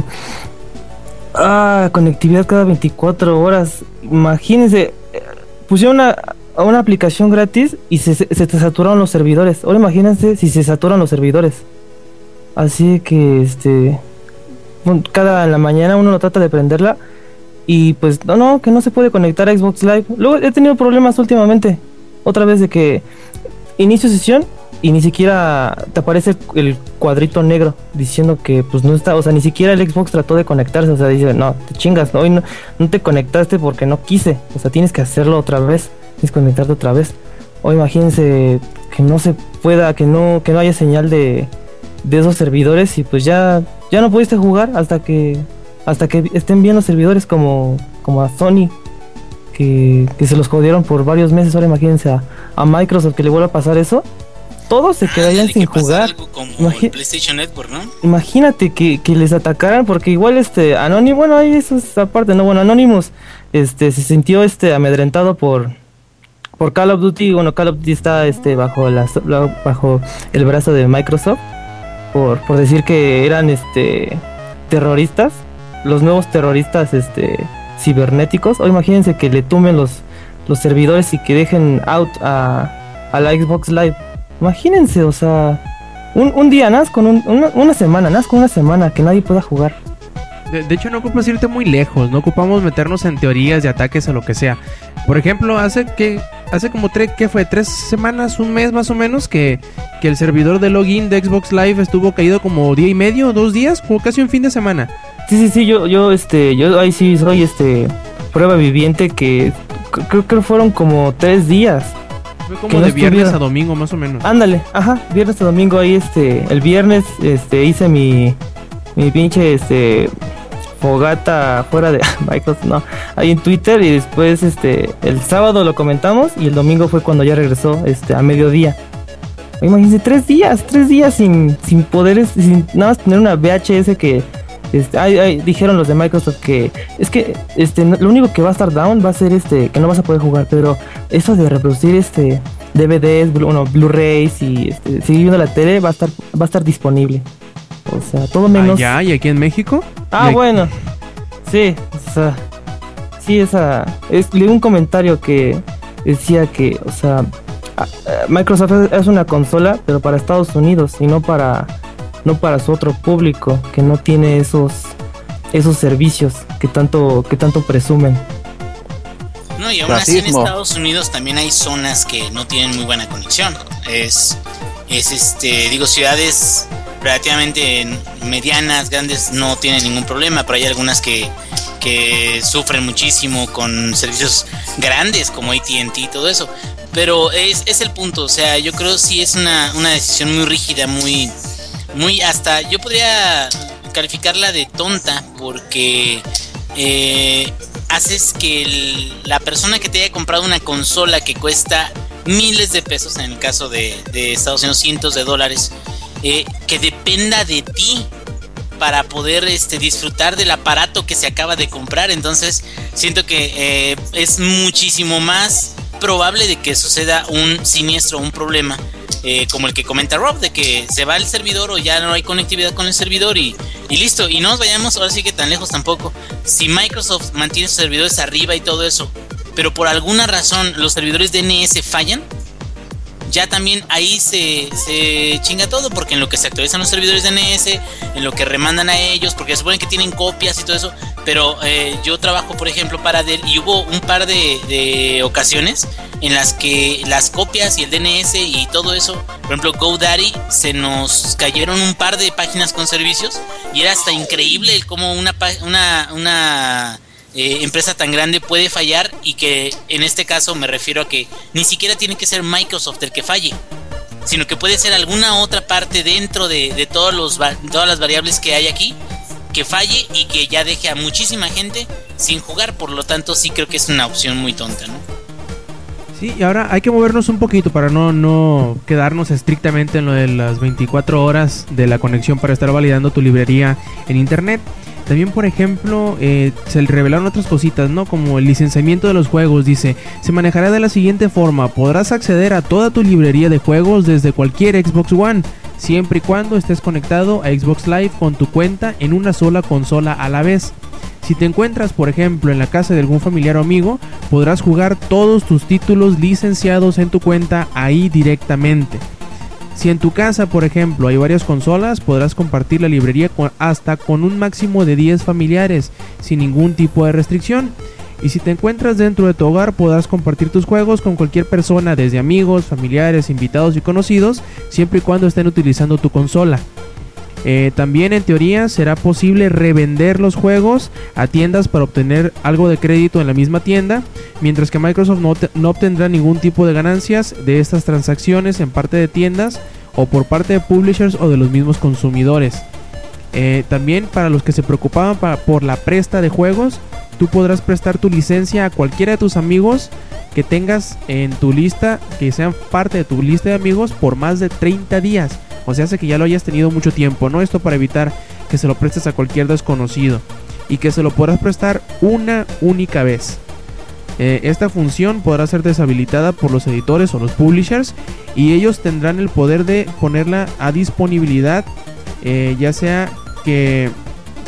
Ah, conectividad cada 24 horas. Imagínense, eh, pusieron una, una aplicación gratis y se, se, te saturaron los servidores. Ahora imagínense si se saturan los servidores. Así que, este, cada en la mañana uno lo trata de prenderla y pues no, no, que no se puede conectar a Xbox Live. Luego he tenido problemas últimamente. Otra vez de que inicio sesión y ni siquiera te aparece el cuadrito negro diciendo que pues no está, o sea, ni siquiera el Xbox trató de conectarse, o sea, dice, no, te chingas, hoy no, no te conectaste porque no quise, o sea, tienes que hacerlo otra vez, tienes que conectarte otra vez. O imagínense que no se pueda, que no, que no haya señal de, de esos servidores y pues ya, ya no pudiste jugar hasta que, hasta que estén bien los servidores como, como a Sony. Que, que se los jodieron por varios meses. Ahora imagínense a, a Microsoft que le vuelva a pasar eso todos se quedarían sin jugar. Imagínate que, les atacaran porque igual este Anónimo, bueno, ahí eso es aparte, no, bueno, Anonymous este se sintió este amedrentado por por Call of Duty, bueno, Call of Duty está este bajo la, bajo el brazo de Microsoft por, por decir que eran este terroristas, los nuevos terroristas este cibernéticos. O imagínense que le tumben los los servidores y que dejen out a, a la Xbox Live Imagínense, o sea, un, día, nada con una, semana, nada con una semana que nadie pueda jugar. De, hecho, no ocupas irte muy lejos, no ocupamos meternos en teorías de ataques o lo que sea. Por ejemplo, hace que hace como tres, ¿qué fue? Tres semanas, un mes más o menos, que, que el servidor de login de Xbox Live estuvo caído como día y medio, dos días, como casi un fin de semana. Sí, sí, sí, yo, yo, este, yo ahí sí soy, este, prueba viviente que creo que fueron como tres días fue como de viernes a domingo, más o menos. Ándale, ajá, viernes a domingo ahí, este, el viernes, este, hice mi, mi pinche, este, fogata fuera de [LAUGHS] Microsoft, no, ahí en Twitter y después, este, el sábado lo comentamos y el domingo fue cuando ya regresó, este, a mediodía. Imagínense, tres días, tres días sin, sin poderes, sin nada más tener una VHS que este, dijeron los de Microsoft que es que este lo único que va a estar down va a ser este que no vas a poder jugar, pero eso de reproducir este DVDs, bueno, Blu-rays y este, seguir viendo la tele va a estar va a estar disponible. O sea, todo menos. ¿Ya? ¿Y aquí en México? Ah, bueno. Sí, o sea, sí, esa es un comentario que decía que, o sea, Microsoft es una consola, pero para Estados Unidos y no para no para su otro público que no tiene esos esos servicios que tanto que tanto presumen. No, y aún así en Estados Unidos también hay zonas que no tienen muy buena conexión. Es es este, digo, ciudades relativamente medianas, grandes no tienen ningún problema, pero hay algunas que, que sufren muchísimo con servicios grandes como ATT y todo eso. Pero es, es el punto, o sea, yo creo sí es una, una decisión muy rígida, muy, muy hasta yo podría calificarla de tonta porque eh, haces que la persona que te haya comprado una consola que cuesta miles de pesos en el caso de, Estados Unidos cientos de dólares eh, que dependa de ti para poder este, disfrutar del aparato que se acaba de comprar entonces siento que eh, es muchísimo más probable de que suceda un siniestro, un problema, eh, como el que comenta Rob, de que se va el servidor o ya no hay conectividad con el servidor y, y listo. Y no nos vayamos ahora sí que tan lejos tampoco. Si Microsoft mantiene sus servidores arriba y todo eso, pero por alguna razón los servidores DNS fallan, ya también ahí se, chinga todo, porque en lo que se actualizan los servidores DNS, en lo que remandan a ellos, porque se supone que tienen copias y todo eso, pero eh, yo trabajo, por ejemplo, para Dell y hubo un par de, ocasiones en las que las copias y el DNS y todo eso, por ejemplo, GoDaddy, se nos cayeron un par de páginas con servicios y era hasta increíble como una, una, una eh, empresa tan grande puede fallar y que en este caso me refiero a que ni siquiera tiene que ser Microsoft el que falle, sino que puede ser alguna otra parte dentro de, de todos los, todas las variables que hay aquí que falle y que ya deje a muchísima gente sin jugar, por lo tanto sí creo que es una opción muy tonta, ¿no? Sí, y ahora hay que movernos un poquito para no, no quedarnos estrictamente en lo de las 24 horas de la conexión para estar validando tu librería en internet. También, por ejemplo, eh, se revelaron otras cositas, ¿no? Como el licenciamiento de los juegos. Dice, se manejará de la siguiente forma. Podrás acceder a toda tu librería de juegos desde cualquier Xbox One, siempre y cuando estés conectado a Xbox Live con tu cuenta en una sola consola a la vez. Si te encuentras, por ejemplo, en la casa de algún familiar o amigo, podrás jugar todos tus títulos licenciados en tu cuenta ahí directamente. Si en tu casa, por ejemplo, hay varias consolas, podrás compartir la librería hasta con un máximo de 10 familiares, sin ningún tipo de restricción. Y si te encuentras dentro de tu hogar, podrás compartir tus juegos con cualquier persona, desde amigos, familiares, invitados y conocidos, siempre y cuando estén utilizando tu consola. Eh, también en teoría será posible revender los juegos a tiendas para obtener algo de crédito en la misma tienda, mientras que Microsoft no, obtendrá ningún tipo de ganancias de estas transacciones en parte de tiendas o por parte de publishers o de los mismos consumidores. Eh, también para los que se preocupaban por la presta de juegos, tú podrás prestar tu licencia a cualquiera de tus amigos que tengas en tu lista, que sean parte de tu lista de amigos por más de 30 días. O sea, hace que ya lo hayas tenido mucho tiempo, ¿no? Esto para evitar que se lo prestes a cualquier desconocido. Y que se lo podrás prestar una única vez. Eh, esta función podrá ser deshabilitada por los editores o los publishers. Y ellos tendrán el poder de ponerla a disponibilidad. Eh, ya sea que,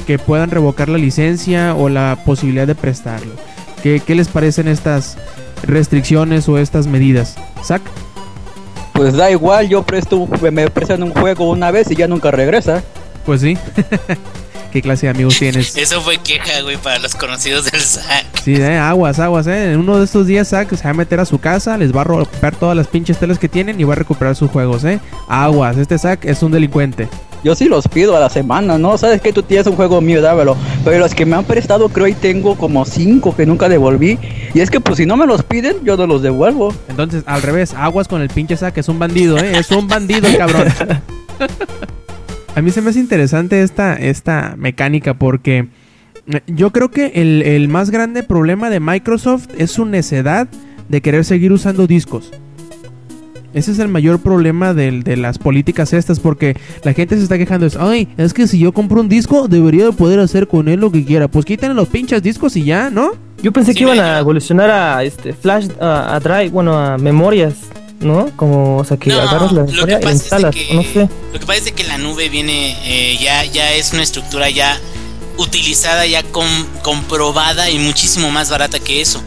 que, puedan revocar la licencia o la posibilidad de prestarlo. ¿Qué, qué les parecen estas restricciones o estas medidas? ¿Sac? Pues da igual, yo presto me prestan un juego una vez y ya nunca regresa. Pues sí. [LAUGHS] ¿Qué clase de amigos tienes? [LAUGHS] Eso fue queja, güey, para los conocidos del SAC. Sí, eh, aguas, aguas, eh. En uno de estos días SAC se va a meter a su casa, les va a romper todas las pinches telas que tienen y va a recuperar sus juegos, eh. Aguas, este SAC es un delincuente. Yo sí los pido a la semana, ¿no? Sabes que tú tienes un juego mío, dámelo. Pero los que me han prestado, creo y tengo como cinco que nunca devolví. Y es que, pues, si no me los piden, yo no los devuelvo. Entonces, al revés, aguas con el pinche sac, es un bandido, ¿eh? Es un bandido, el cabrón. [LAUGHS] A mí se me hace interesante esta, esta mecánica porque yo creo que el, el más grande problema de Microsoft es su necedad de querer seguir usando discos. Ese es el mayor problema de, de, las políticas estas porque la gente se está quejando es, ay, es que si yo compro un disco debería de poder hacer con él lo que quiera. Pues quiten los pinches discos y ya, ¿no? Yo pensé sí, que iban a evolucionar a este flash, a, a, drive, bueno, a memorias, ¿no? Como, o sea, que no, agarras la memoria e instalas, es que, no sé. Lo que pasa es que la nube viene, eh, ya, ya es una estructura ya utilizada, ya com, comprobada y muchísimo más barata que eso.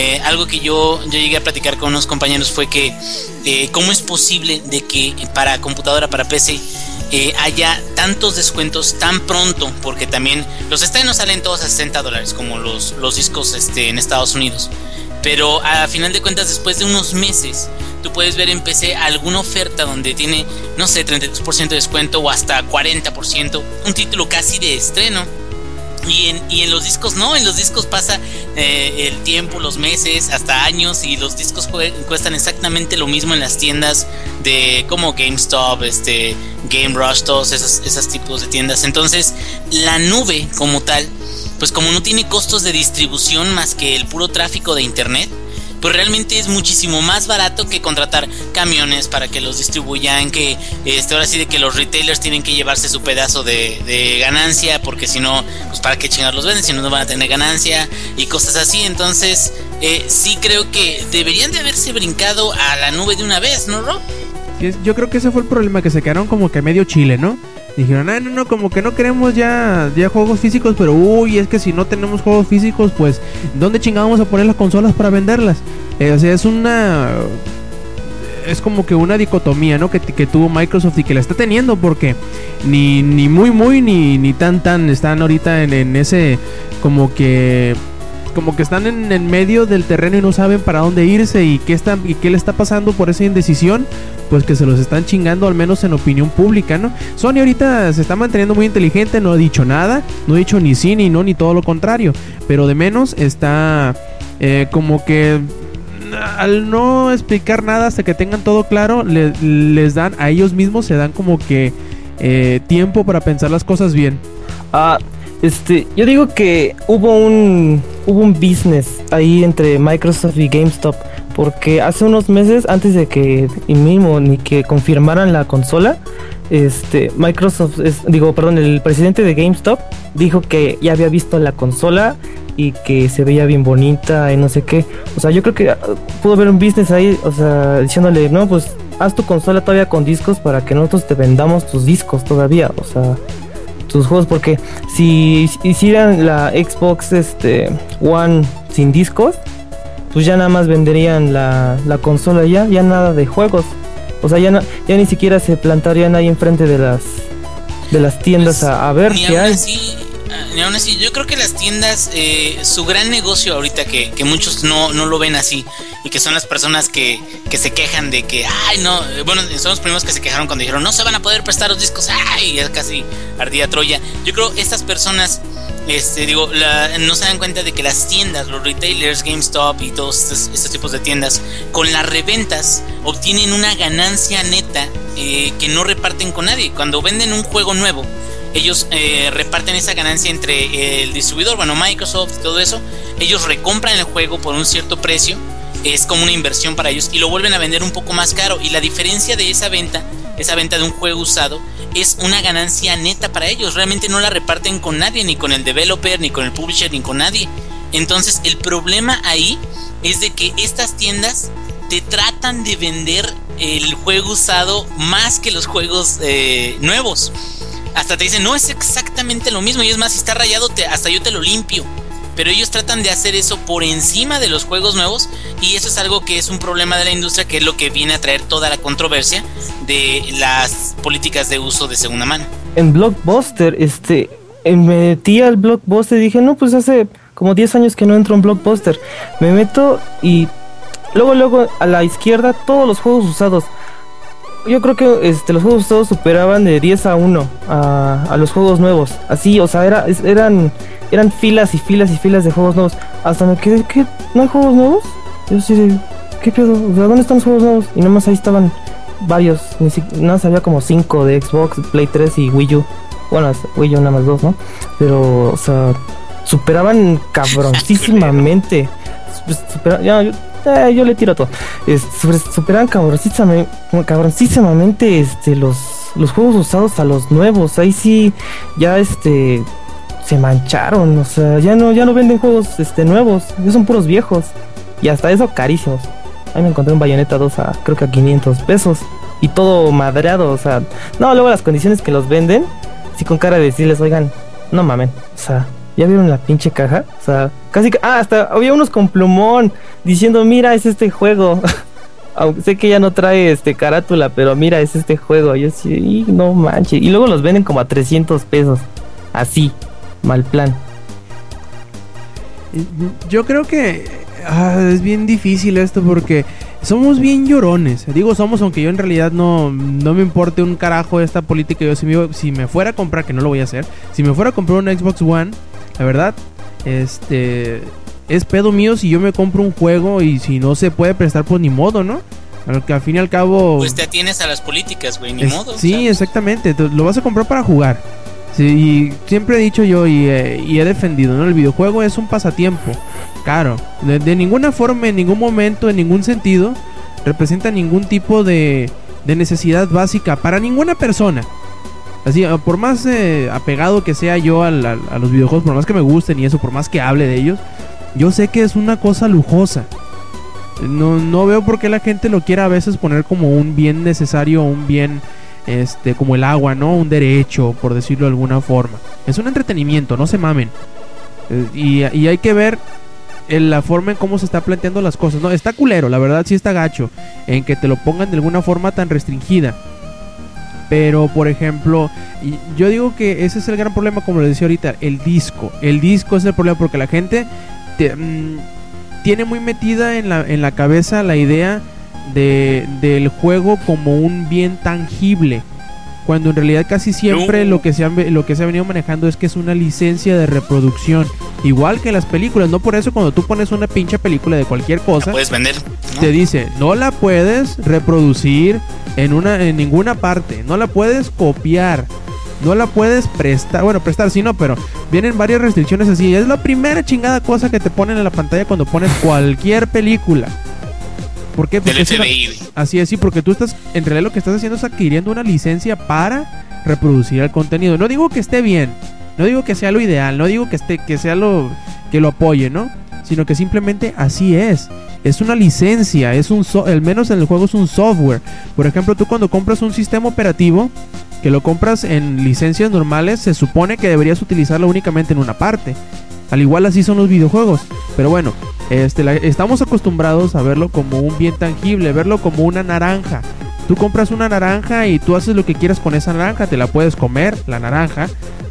Eh, algo que yo, yo llegué a platicar con unos compañeros fue que eh, cómo es posible de que para computadora, para PC, eh, haya tantos descuentos tan pronto, porque también los estrenos salen todos a 60 dólares, como los, los discos este, en Estados Unidos. Pero a final de cuentas, después de unos meses, tú puedes ver en PC alguna oferta donde tiene, no sé, 32% de descuento o hasta 40%, un título casi de estreno. Y en, y en, los discos no, en los discos pasa eh, el tiempo, los meses, hasta años y los discos cuestan exactamente lo mismo en las tiendas de como GameStop, este, Game Rush, todos esos, esos tipos de tiendas. Entonces la nube como tal, pues como no tiene costos de distribución más que el puro tráfico de internet, pues realmente es muchísimo más barato que contratar camiones para que los distribuyan, que este, ahora sí de que los retailers tienen que llevarse su pedazo de, ganancia, porque si no, pues para qué chingar los venden, si no, no van a tener ganancia y cosas así. Entonces, eh, sí creo que deberían de haberse brincado a la nube de una vez, ¿no, Rob? Yo creo que ese fue el problema, que se quedaron como que medio chile, ¿no? Dijeron, ah, no, no, como que no queremos ya, ya juegos físicos, pero uy, es que si no tenemos juegos físicos, pues, ¿dónde chingados vamos a poner las consolas para venderlas? Eh, o sea, es una. Es como que una dicotomía, ¿no? Que, que, tuvo Microsoft y que la está teniendo, porque ni, ni muy, muy, ni, ni tan, tan están ahorita en, en ese. Como que como que están en, el medio del terreno y no saben para dónde irse y qué, están, y qué le está pasando por esa indecisión, pues que se los están chingando al menos en opinión pública, ¿no? Sony ahorita se está manteniendo muy inteligente, no ha dicho nada, no ha dicho ni sí ni no ni todo lo contrario, pero de menos está eh, como que al no explicar nada hasta que tengan todo claro, les dan a ellos mismos, se dan como que eh, tiempo para pensar las cosas bien. Ah, este, yo digo que hubo un hubo un business ahí entre Microsoft y GameStop porque hace unos meses antes de que y mismo ni que confirmaran la consola, este Microsoft digo, perdón, el presidente de GameStop dijo que ya había visto la consola y que se veía bien bonita y no sé qué. O sea, yo creo que ah, pudo haber un business ahí, o sea, diciéndole, "No, pues haz tu consola todavía con discos para que nosotros te vendamos tus discos todavía." O sea, tus juegos porque si hicieran la Xbox este One sin discos pues ya nada más venderían la, la consola ya ya nada de juegos. O sea ya ya ni siquiera se plantarían ahí enfrente de las de las tiendas pues, a, ver qué hay y aún así, yo creo que las tiendas, eh, su gran negocio ahorita que, muchos no, no, lo ven así, y que son las personas que, que, se quejan de que, ay, no, bueno, son los primeros que se quejaron cuando dijeron, no se van a poder prestar los discos, ay, ya casi ardía Troya. Yo creo estas personas, este, digo, no se dan cuenta de que las tiendas, los retailers, GameStop y todos estos, tipos de tiendas, con las reventas obtienen una ganancia neta eh, que no reparten con nadie. Cuando venden un juego nuevo, ellos eh, reparten esa ganancia entre el distribuidor, bueno, Microsoft y todo eso, ellos recompran el juego por un cierto precio, es como una inversión para ellos y lo vuelven a vender un poco más caro y la diferencia de esa venta, esa venta de un juego usado, es una ganancia neta para ellos, realmente no la reparten con nadie, ni con el developer, ni con el publisher, ni con nadie. Entonces el problema ahí es de que estas tiendas te tratan de vender el juego usado más que los juegos eh, nuevos hasta te dicen, no es exactamente lo mismo. Y es más, si está rayado, hasta yo te lo limpio. Pero ellos tratan de hacer eso por encima de los juegos nuevos. Y eso es algo que es un problema de la industria, que es lo que viene a traer toda la controversia de las políticas de uso de segunda mano. En Blockbuster, este, me metí al Blockbuster y dije, no, pues hace como 10 años que no entro en Blockbuster. Me meto y luego, luego a la izquierda todos los juegos usados yo creo que este, los juegos todos superaban de 10 a 1 a, los juegos nuevos. Así, o sea, era, eran, eran filas y filas y filas de juegos nuevos. Hasta me quedé, ¿qué? ¿No hay juegos nuevos? Yo sí, ¿qué pedo? O sea, ¿dónde están los juegos nuevos? Y nomás ahí estaban varios, ni nada más había como 5 de Xbox, Play 3 y Wii U. Bueno, Wii U nada más dos, ¿no? Pero, o sea, superaban [LAUGHS] cabroncísimamente. Ya, yo, eh, yo le tiro todo. superan cabroncísimamente, este, los, juegos usados a los nuevos. Ahí sí, ya este se mancharon, o sea, ya no, ya no venden juegos este, nuevos, ya son puros viejos. Y hasta eso carísimos. Ahí me encontré un bayoneta 2 a creo que a 500 pesos. Y todo madreado, o sea, no, luego las condiciones que los venden, sí con cara de decirles, oigan, no mamen, o sea, ¿Ya vieron la pinche caja? O sea, casi. Ah, hasta había unos con plumón diciendo, mira, es este juego. [LAUGHS] Aunque sé que ya no trae este carátula, pero mira, es este juego. Yo sí, no manches. Y luego los venden como a 300 pesos. Así, mal plan. Yo creo que ah, es bien difícil esto porque somos bien llorones. Digo somos, aunque yo en realidad no, no me importe un carajo esta política. Yo si me, si me fuera a comprar, que no lo voy a hacer, si me fuera a comprar un Xbox One, la verdad, este es pedo mío si yo me compro un juego y si no se puede prestar, pues ni modo, ¿no? Que al fin y al cabo. Pues te atienes a las políticas, güey, ni modo. Sí, exactamente. Lo vas a comprar para jugar. Sí, y siempre he dicho yo y, he defendido, ¿no? El videojuego es un pasatiempo. Claro, de, de ninguna forma, en ningún momento, en ningún sentido, representa ningún tipo de, de necesidad básica para ninguna persona. Así, ah, por más eh, apegado que sea yo a los videojuegos, por más que me gusten y eso, por más que hable de ellos, yo sé que es una cosa lujosa. No, no veo por qué la gente lo quiera a veces poner como un bien necesario, un bien este, como el agua, ¿no? Un derecho, por decirlo de alguna forma. Es un entretenimiento, no se mamen. Eh, y, y hay que ver la forma en cómo se está planteando las cosas. No, está culero, la verdad sí está gacho. En que te lo pongan de alguna forma tan restringida. Pero, por ejemplo, yo digo que ese es el gran problema, como les decía ahorita, el disco. El disco es el problema porque la gente te- mm, tiene muy metida en la, en la cabeza la idea de, del juego como un bien tangible. Cuando en realidad casi siempre No. lo, que se han lo que se ha venido manejando es que es una licencia de reproducción. Igual que las películas. No por eso cuando tú pones una pinche película de cualquier cosa puedes vender. ¿no? te dice no la puedes reproducir en una en ninguna parte no la puedes copiar no la puedes prestar bueno prestar sí no pero vienen varias restricciones así es la primera chingada cosa que te ponen en la pantalla cuando pones cualquier película ¿por qué? Porque es una-. Así es, sí, porque tú estás, en realidad lo que estás haciendo es adquiriendo una licencia para reproducir el contenido. No digo que esté bien, no digo que sea lo ideal, no digo que esté, que sea lo que lo apoye, ¿no? Sino que simplemente así es. Es una licencia, es un so- al menos en el juego es un software. Por ejemplo, tú cuando compras un sistema operativo que lo compras en licencias normales, se supone que deberías utilizarlo únicamente en una parte. Al igual así son los videojuegos. Pero bueno, este, estamos acostumbrados a verlo como un bien tangible, verlo como una naranja. Tú compras una naranja y tú haces lo que quieras con esa naranja. Te la puedes comer, la naranja,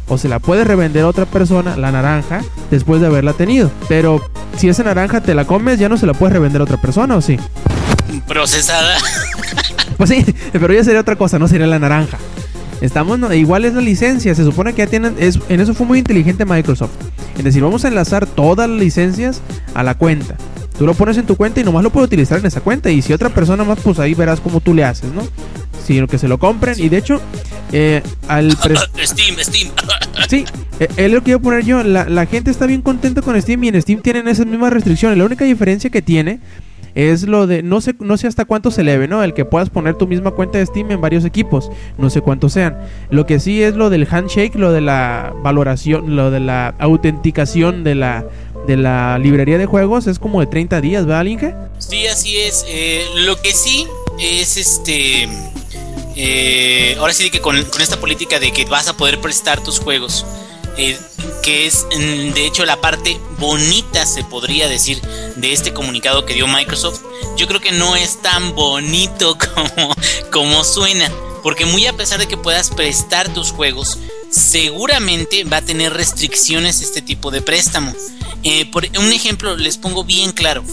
o se la puedes revender a otra persona, la naranja, después de haberla tenido. Pero si esa naranja te la comes, ya no se la puedes revender a otra persona, ¿o sí? Procesada. [LAUGHS] Pues sí, pero ya sería otra cosa, no sería la naranja. Estamos, no, igual es la licencia, se supone que ya tienen, es, en eso fue muy inteligente Microsoft. Es decir, vamos a enlazar todas las licencias a la cuenta. Tú lo pones en tu cuenta y nomás lo puedes utilizar en esa cuenta. Y si otra persona más, pues ahí verás cómo tú le haces, ¿no? Sino que se lo compren. Y de hecho, eh, al [COUGHS] Steam, Steam. Sí, eh, es lo que iba a poner yo. La, la gente está bien contenta con Steam y en Steam tienen esas mismas restricciones. La única diferencia que tiene es lo de, no sé, no sé hasta cuánto se eleve, ¿no? El que puedas poner tu misma cuenta de Steam en varios equipos. No sé cuántos sean. Lo que sí es lo del handshake, lo de la valoración, lo de la autenticación de la, de la librería de juegos. Es como de 30 días, ¿verdad, Linke? Sí, así es. Eh, lo que sí es este. eh, ahora sí que con, con esta política de que vas a poder prestar tus juegos, eh, que es mm, de hecho la parte bonita, se podría decir, de este comunicado que dio Microsoft, yo creo que no es tan bonito [LAUGHS] como, como suena. Porque muy a pesar de que puedas prestar tus juegos, seguramente va a tener restricciones este tipo de préstamo. Eh, por un ejemplo, les pongo bien claro.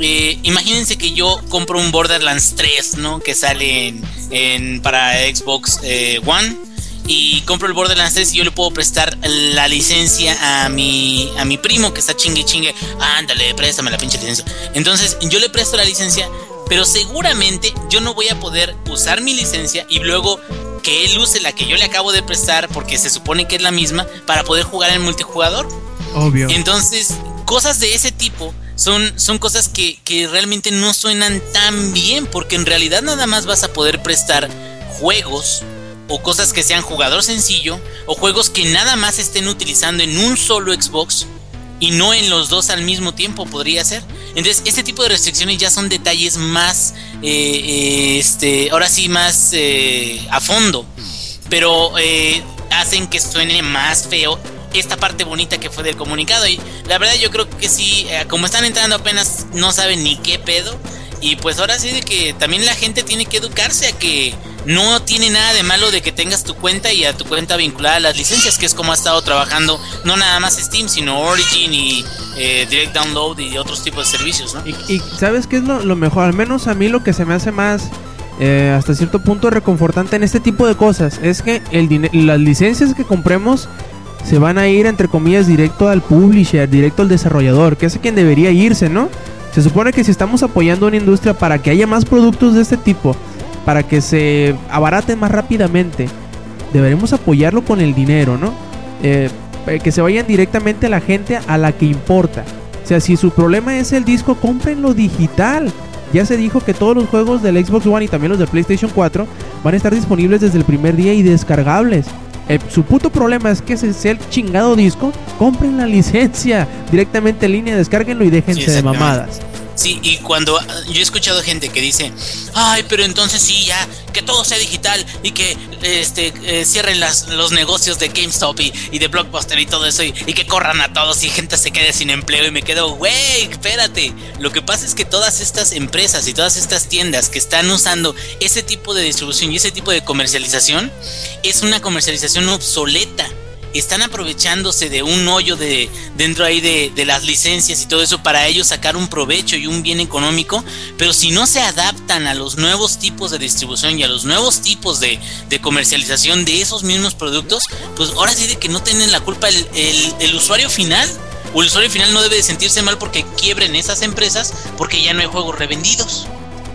Eh, imagínense que yo compro un Borderlands 3, ¿no? Que sale en, para Xbox eh, One. Y compro el Borderlands 3 y yo le puedo prestar la licencia a mi, a mi primo que está chingue chingue. Ándale, préstame la pinche licencia. Entonces yo le presto la licencia, pero seguramente yo no voy a poder usar mi licencia y luego que él use la que yo le acabo de prestar porque se supone que es la misma para poder jugar en multijugador. Obvio. Entonces, cosas de ese tipo son, son cosas que, que realmente no suenan tan bien, porque en realidad nada más vas a poder prestar juegos o cosas que sean jugador sencillo o juegos que nada más estén utilizando en un solo Xbox y no en los dos al mismo tiempo podría ser. Entonces, este tipo de restricciones ya son detalles más, eh, eh, este, ahora sí, más eh, a fondo, pero eh, hacen que suene más feo esta parte bonita que fue del comunicado. Y la verdad, yo creo que sí, eh, como están entrando apenas, no saben ni qué pedo. Y pues ahora sí de que también la gente tiene que educarse a que no tiene nada de malo de que tengas tu cuenta y a tu cuenta vinculada a las licencias, que es como ha estado trabajando no nada más Steam, sino Origin y eh, Direct Download y otros tipos de servicios, ¿no? Y, ¿sabes qué es lo, mejor? Al menos a mí lo que se me hace más eh, hasta cierto punto reconfortante en este tipo de cosas es que el las licencias que compremos se van a ir entre comillas directo al publisher, directo al desarrollador, que es a quien debería irse, ¿no? Se supone que si estamos apoyando una industria para que haya más productos de este tipo, para que se abaraten más rápidamente, deberemos apoyarlo con el dinero, ¿no? Eh, eh, que se vayan directamente a la gente a la que importa. O sea, si su problema es el disco, cómprenlo digital. Ya se dijo que todos los juegos del Xbox One y también los del PlayStation 4 van a estar disponibles desde el primer día y descargables. Eh, su puto problema es que se sea el chingado disco, compren la licencia directamente en línea, descárguenlo y déjense de mamadas. Sí, y cuando yo he escuchado gente que dice, ay, pero entonces sí, ya, que todo sea digital y que este eh, cierren las, los negocios de GameStop y, y de Blockbuster y todo eso y, y, que corran a todos y gente se quede sin empleo y me quedo, güey, espérate. Lo que pasa es que todas estas empresas y todas estas tiendas que están usando ese tipo de distribución y ese tipo de comercialización es una comercialización obsoleta están aprovechándose de un hoyo de dentro ahí de, las licencias y todo eso para ellos sacar un provecho y un bien económico, pero si no se adaptan a los nuevos tipos de distribución y a los nuevos tipos de, comercialización de esos mismos productos, pues ahora sí de que no tienen la culpa el, el, el usuario final. O el usuario final no debe de sentirse mal porque quiebren esas empresas porque ya no hay juegos revendidos.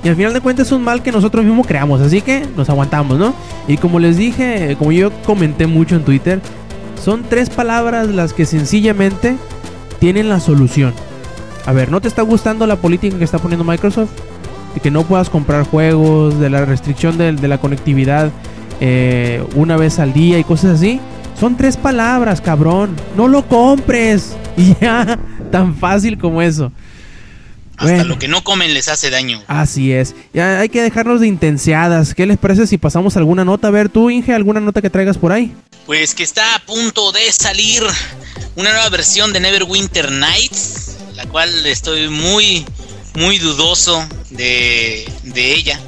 Y al final de cuentas es un mal que nosotros mismos creamos, así que nos aguantamos, ¿no? Y como les dije, como yo comenté mucho en Twitter, son tres palabras las que sencillamente tienen la solución. A ver, ¿no te está gustando la política que está poniendo Microsoft? De que no puedas comprar juegos, de la restricción de, la conectividad eh, una vez al día y cosas así. Son tres palabras, cabrón. No lo compres. [LAUGHS] Y ya, tan fácil como eso. Hasta bueno, lo que no comen les hace daño. Así es. Ya hay que dejarnos de intenseadas. ¿Qué les parece si pasamos alguna nota? A ver, tú, Inge, alguna nota que traigas por ahí. Pues que está a punto de salir una nueva versión de Neverwinter Nights, la cual estoy muy, muy dudoso de, de ella.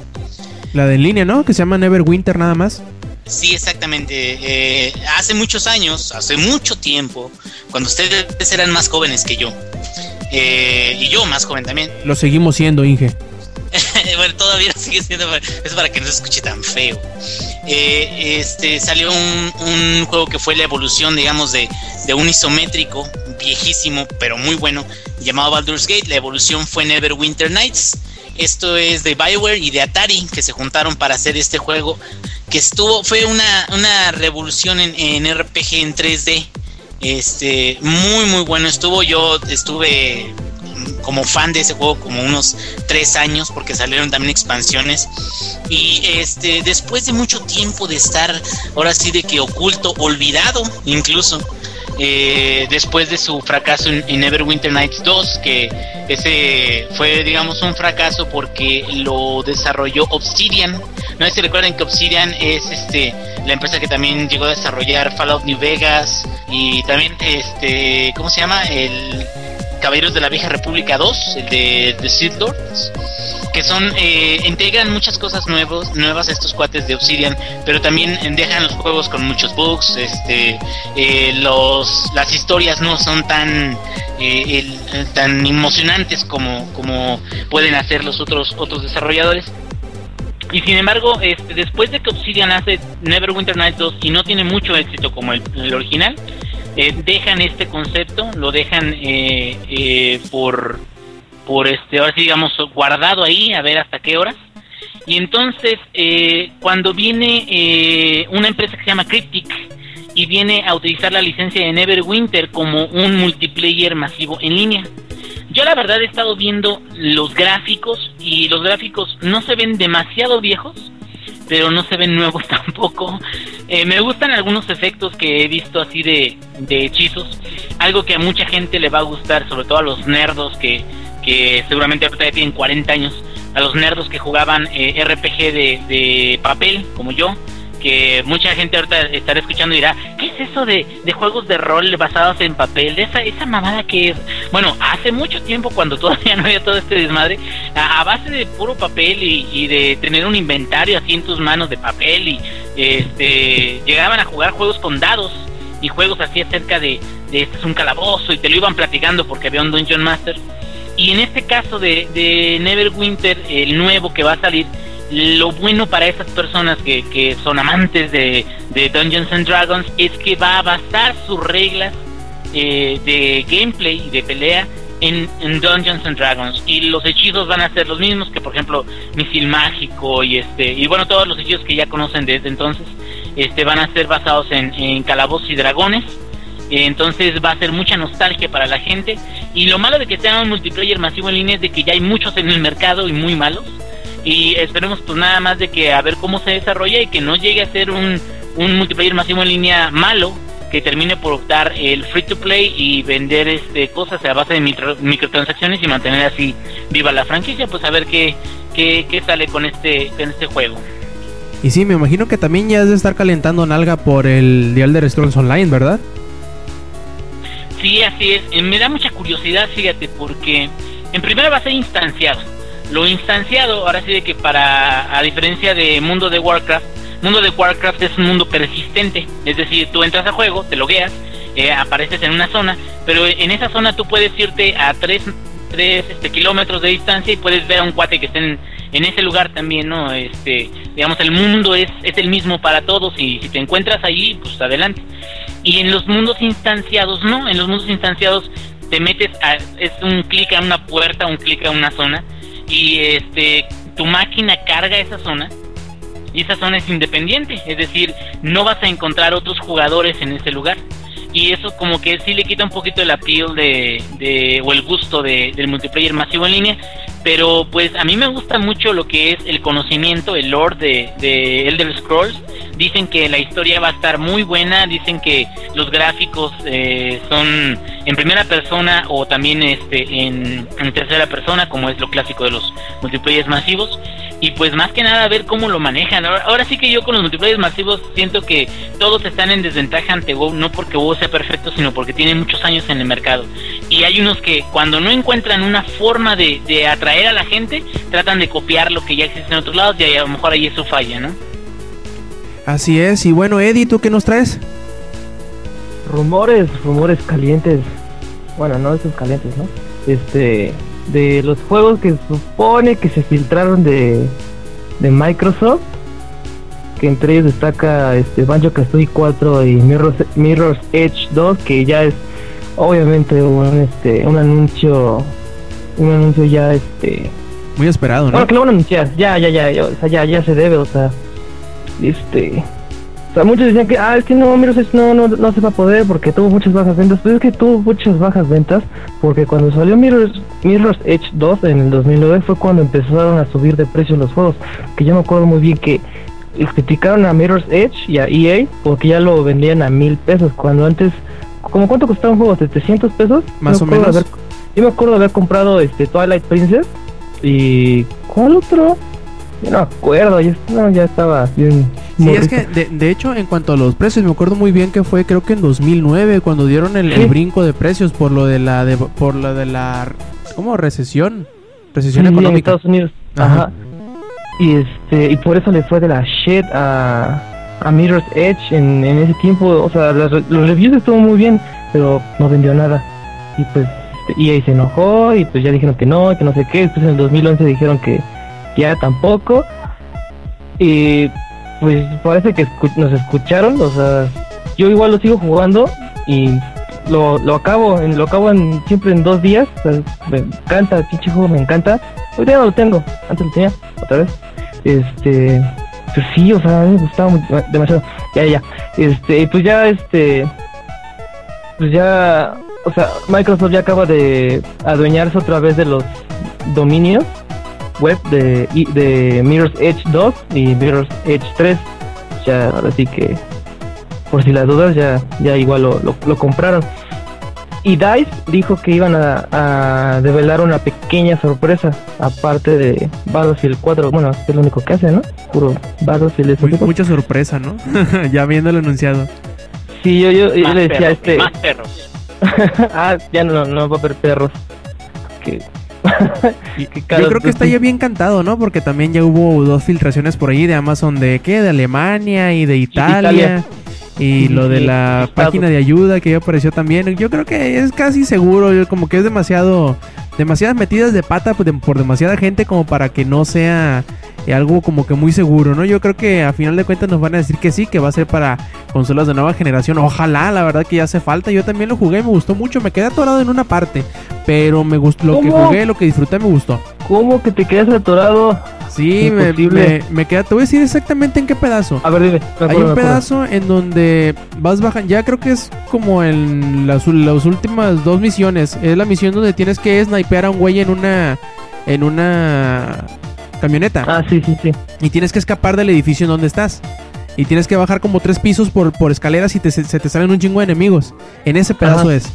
La de en línea, ¿no? Que se llama Neverwinter nada más. Sí, exactamente. Eh, hace muchos años, hace mucho tiempo, cuando ustedes eran más jóvenes que yo, eh, y yo más joven también. Lo seguimos siendo, Inge. [LAUGHS] bueno, todavía sigue siendo. Es para que no se escuche tan feo. Eh, este salió un, un, juego que fue la evolución, digamos, de, de, un isométrico viejísimo, pero muy bueno, llamado Baldur's Gate. La evolución fue Neverwinter Nights. Esto es de Bioware y de Atari que se juntaron para hacer este juego que estuvo fue una, una revolución en, en RPG en 3D. Este, muy muy bueno estuvo. Yo estuve como fan de ese juego como unos tres años porque salieron también expansiones y este después de mucho tiempo de estar ahora sí de que oculto olvidado incluso eh, después de su fracaso en, Neverwinter Nights 2 que ese fue digamos un fracaso porque lo desarrolló Obsidian. No sé si recuerdan que Obsidian es este la empresa que también llegó a desarrollar Fallout New Vegas y también este cómo se llama el Caballeros de la Vieja República 2, el de The Sith Lords, que son, eh, integran muchas cosas nuevos, nuevas a estos cuates de Obsidian, pero también dejan los juegos con muchos bugs, este, eh, los, las historias no son tan, eh, el, tan emocionantes como, como pueden hacer los otros, otros desarrolladores. Y sin embargo, este, después de que Obsidian hace Neverwinter Nights 2 y no tiene mucho éxito como el original, eh, dejan este concepto, lo dejan eh, eh, por, por este, ahora sí digamos, guardado ahí, a ver hasta qué horas. Y entonces, eh, cuando viene una empresa que se llama Cryptic y viene a utilizar la licencia de Neverwinter como un multiplayer masivo en línea. Yo la verdad he estado viendo los gráficos y los gráficos no se ven demasiado viejos, pero no se ven nuevos [LAUGHS] tampoco. Eh, me gustan algunos efectos que he visto así de, de, hechizos, algo que a mucha gente le va a gustar, sobre todo a los nerdos que, que seguramente ahorita ya tienen 40 años, a los nerdos que jugaban eh, RPG de, de papel, como yo, que mucha gente ahorita estará escuchando y dirá, ¿qué es eso de, de, juegos de rol basados en papel? Esa, esa mamada que es. Bueno, hace mucho tiempo, cuando [LAUGHS] todavía no había todo este desmadre, a, base de puro papel y, y, de tener un inventario así en tus manos de papel y este llegaban a jugar juegos con dados y juegos así acerca de, de este es un calabozo y te lo iban platicando porque había un Dungeon Master. Y en este caso de, de Neverwinter, el nuevo que va a salir, lo bueno para esas personas que, que son amantes de, de, Dungeons and Dragons es que va a basar sus reglas eh, de gameplay y de pelea en, Dungeons and Dragons y los hechizos van a ser los mismos que por ejemplo misil mágico y este y bueno todos los hechizos que ya conocen desde entonces este van a ser basados en, en calabozos y dragones entonces va a ser mucha nostalgia para la gente. Y lo malo de que sea un multiplayer masivo en línea es de que ya hay muchos en el mercado y muy malos. Y esperemos pues nada más de que a ver cómo se desarrolla y que no llegue a ser un, un multiplayer masivo en línea malo que termine por optar el free to play y vender este cosas a base de microtransacciones y mantener así viva la franquicia, pues a ver qué, qué, qué sale con este, con este juego. Y sí, me imagino que también ya es de estar calentando nalga por el The Elder Scrolls Online, ¿verdad? Sí, así es. Eh, me da mucha curiosidad, fíjate, porque en primera va a ser instanciado. Lo instanciado, ahora sí de que para, a diferencia de Mundo de Warcraft, Mundo de Warcraft es un mundo persistente. Es decir, tú entras a juego, te logueas, eh, apareces en una zona, pero en esa zona tú puedes irte a 3 tres, este, kilómetros de distancia y puedes ver a un cuate que esté en, en ese lugar también, ¿no? Este, digamos, el mundo es, es el mismo para todos y si te encuentras ahí, pues adelante. Y en los mundos instanciados, no, en los mundos instanciados te metes a, es un clic a una puerta, un clic a una zona y este tu máquina carga esa zona y esa zona es independiente, es decir, no vas a encontrar otros jugadores en ese lugar y eso como que sí le quita un poquito el appeal de, o el gusto de, del multiplayer masivo en línea pero pues a mí me gusta mucho lo que es el conocimiento el lore de, de Elder Scrolls dicen que la historia va a estar muy buena dicen que los gráficos eh, son en primera persona o también este en, tercera persona como es lo clásico de los multiplayers masivos y pues más que nada ver cómo lo manejan. Ahora, sí que yo con los multiplayer masivos siento que todos están en desventaja ante WoW, no porque WoW sea perfecto, sino porque tiene muchos años en el mercado. Y hay unos que cuando no encuentran una forma de, de atraer a la gente, tratan de copiar lo que ya existe en otros lados y a lo mejor ahí es su falla, ¿no? Así es, y bueno, Eddie, ¿tú qué nos traes? Rumores, rumores calientes. Bueno, no esos calientes, ¿no? Este, de los juegos que supone que se filtraron de, de Microsoft, que entre ellos destaca este Banjo Kazooie 4 y Mirror's, Mirror's Edge 2, que ya es obviamente un este un anuncio un anuncio ya este muy esperado, ¿no? Bueno, que lo van a anunciar, ya ya ya, ya o sea, ya ya se debe, o sea, este o sea, muchos decían que, ah, es que no, Mirror's no, no, no se va a poder porque tuvo muchas bajas ventas. Pero es que tuvo muchas bajas ventas porque cuando salió Mirror's, Mirror's Edge 2 en el 2009 fue cuando empezaron a subir de precio los juegos. Que yo me acuerdo muy bien que criticaron a Mirror's Edge y a EA porque ya lo vendían a mil pesos. Cuando antes, como cuánto costaba un juego? ¿700 pesos? Más o menos. yo me acuerdo de haber comprado este Twilight Princess y ¿cuál otro? Yo no me acuerdo, ya, no, ya estaba bien. Sí, es que de, de, hecho, en cuanto a los precios, me acuerdo muy bien que fue, creo que en 2009, cuando dieron el, ¿Sí? el brinco de precios por lo de la, de, por lo de la, ¿cómo? Recesión, recesión Sí, en económica. Estados Unidos. Ajá. Ajá. Y este y por eso le fue de la shit a, a Mirror's Edge en, en ese tiempo. O sea, las- los reviews estuvo muy bien, pero no vendió nada. Y pues este, EA se enojó y pues ya dijeron que no, que no sé qué. Después en el 2011 dijeron que ya tampoco. Y pues parece que escu- nos escucharon. O sea, yo igual lo sigo jugando y lo, lo acabo, lo acabo en, siempre en dos días. Me encanta, pinche juego me encanta. Hoy ya no lo tengo, antes lo tenía, otra vez. Este, pues sí, o sea, me gustaba mu- demasiado. Ya, ya, este, pues ya, este, pues ya, o sea, Microsoft ya acaba de adueñarse otra vez de los dominios web de, de Mirror's Edge 2 y Mirror's Edge 3. Ya, ahora sí que, por si las dudas, ya, ya igual lo, lo compraron. Y DICE dijo que iban a, a develar una pequeña sorpresa, aparte de Battlefield 4. Bueno, es lo único que hace, ¿no? Puro Battlefield. esos Muy- mucha sorpresa, ¿no? [LAUGHS] ya viéndolo anunciado. Sí, yo, yo, yo le decía a este. más perros. [LAUGHS] ah, ya no, no va a haber perros. Que. [LAUGHS] Yo creo que está ya bien cantado, ¿no? Porque también ya hubo dos filtraciones por ahí de Amazon de qué, de Alemania y de Italia. Italia. Y lo de la página de ayuda que ya apareció también. Yo creo que es casi seguro, como que es demasiado, demasiadas metidas de pata por, por demasiada gente como para que no sea algo como que muy seguro, ¿no? Yo creo que a final de cuentas nos van a decir que sí, que va a ser para consolas de nueva generación. Ojalá, la verdad que ya hace falta. Yo también lo jugué, me gustó mucho. Me quedé atorado en una parte, pero me gustó lo que jugué, lo que disfruté, me gustó. ¿Cómo que te quedas atorado? Sí, me, me, me queda. Te voy a decir exactamente en qué pedazo. A ver, dime. me Hay un pedazo en donde vas bajando. Ya creo que es como en las, las últimas dos misiones. Es la misión donde tienes que snipear a un güey en una. En una camioneta. Ah, sí, sí, sí. Y tienes que escapar del edificio en donde estás. Y tienes que bajar como tres pisos por, por escaleras y te, se, se te salen un chingo de enemigos. En ese pedazo Ajá. es.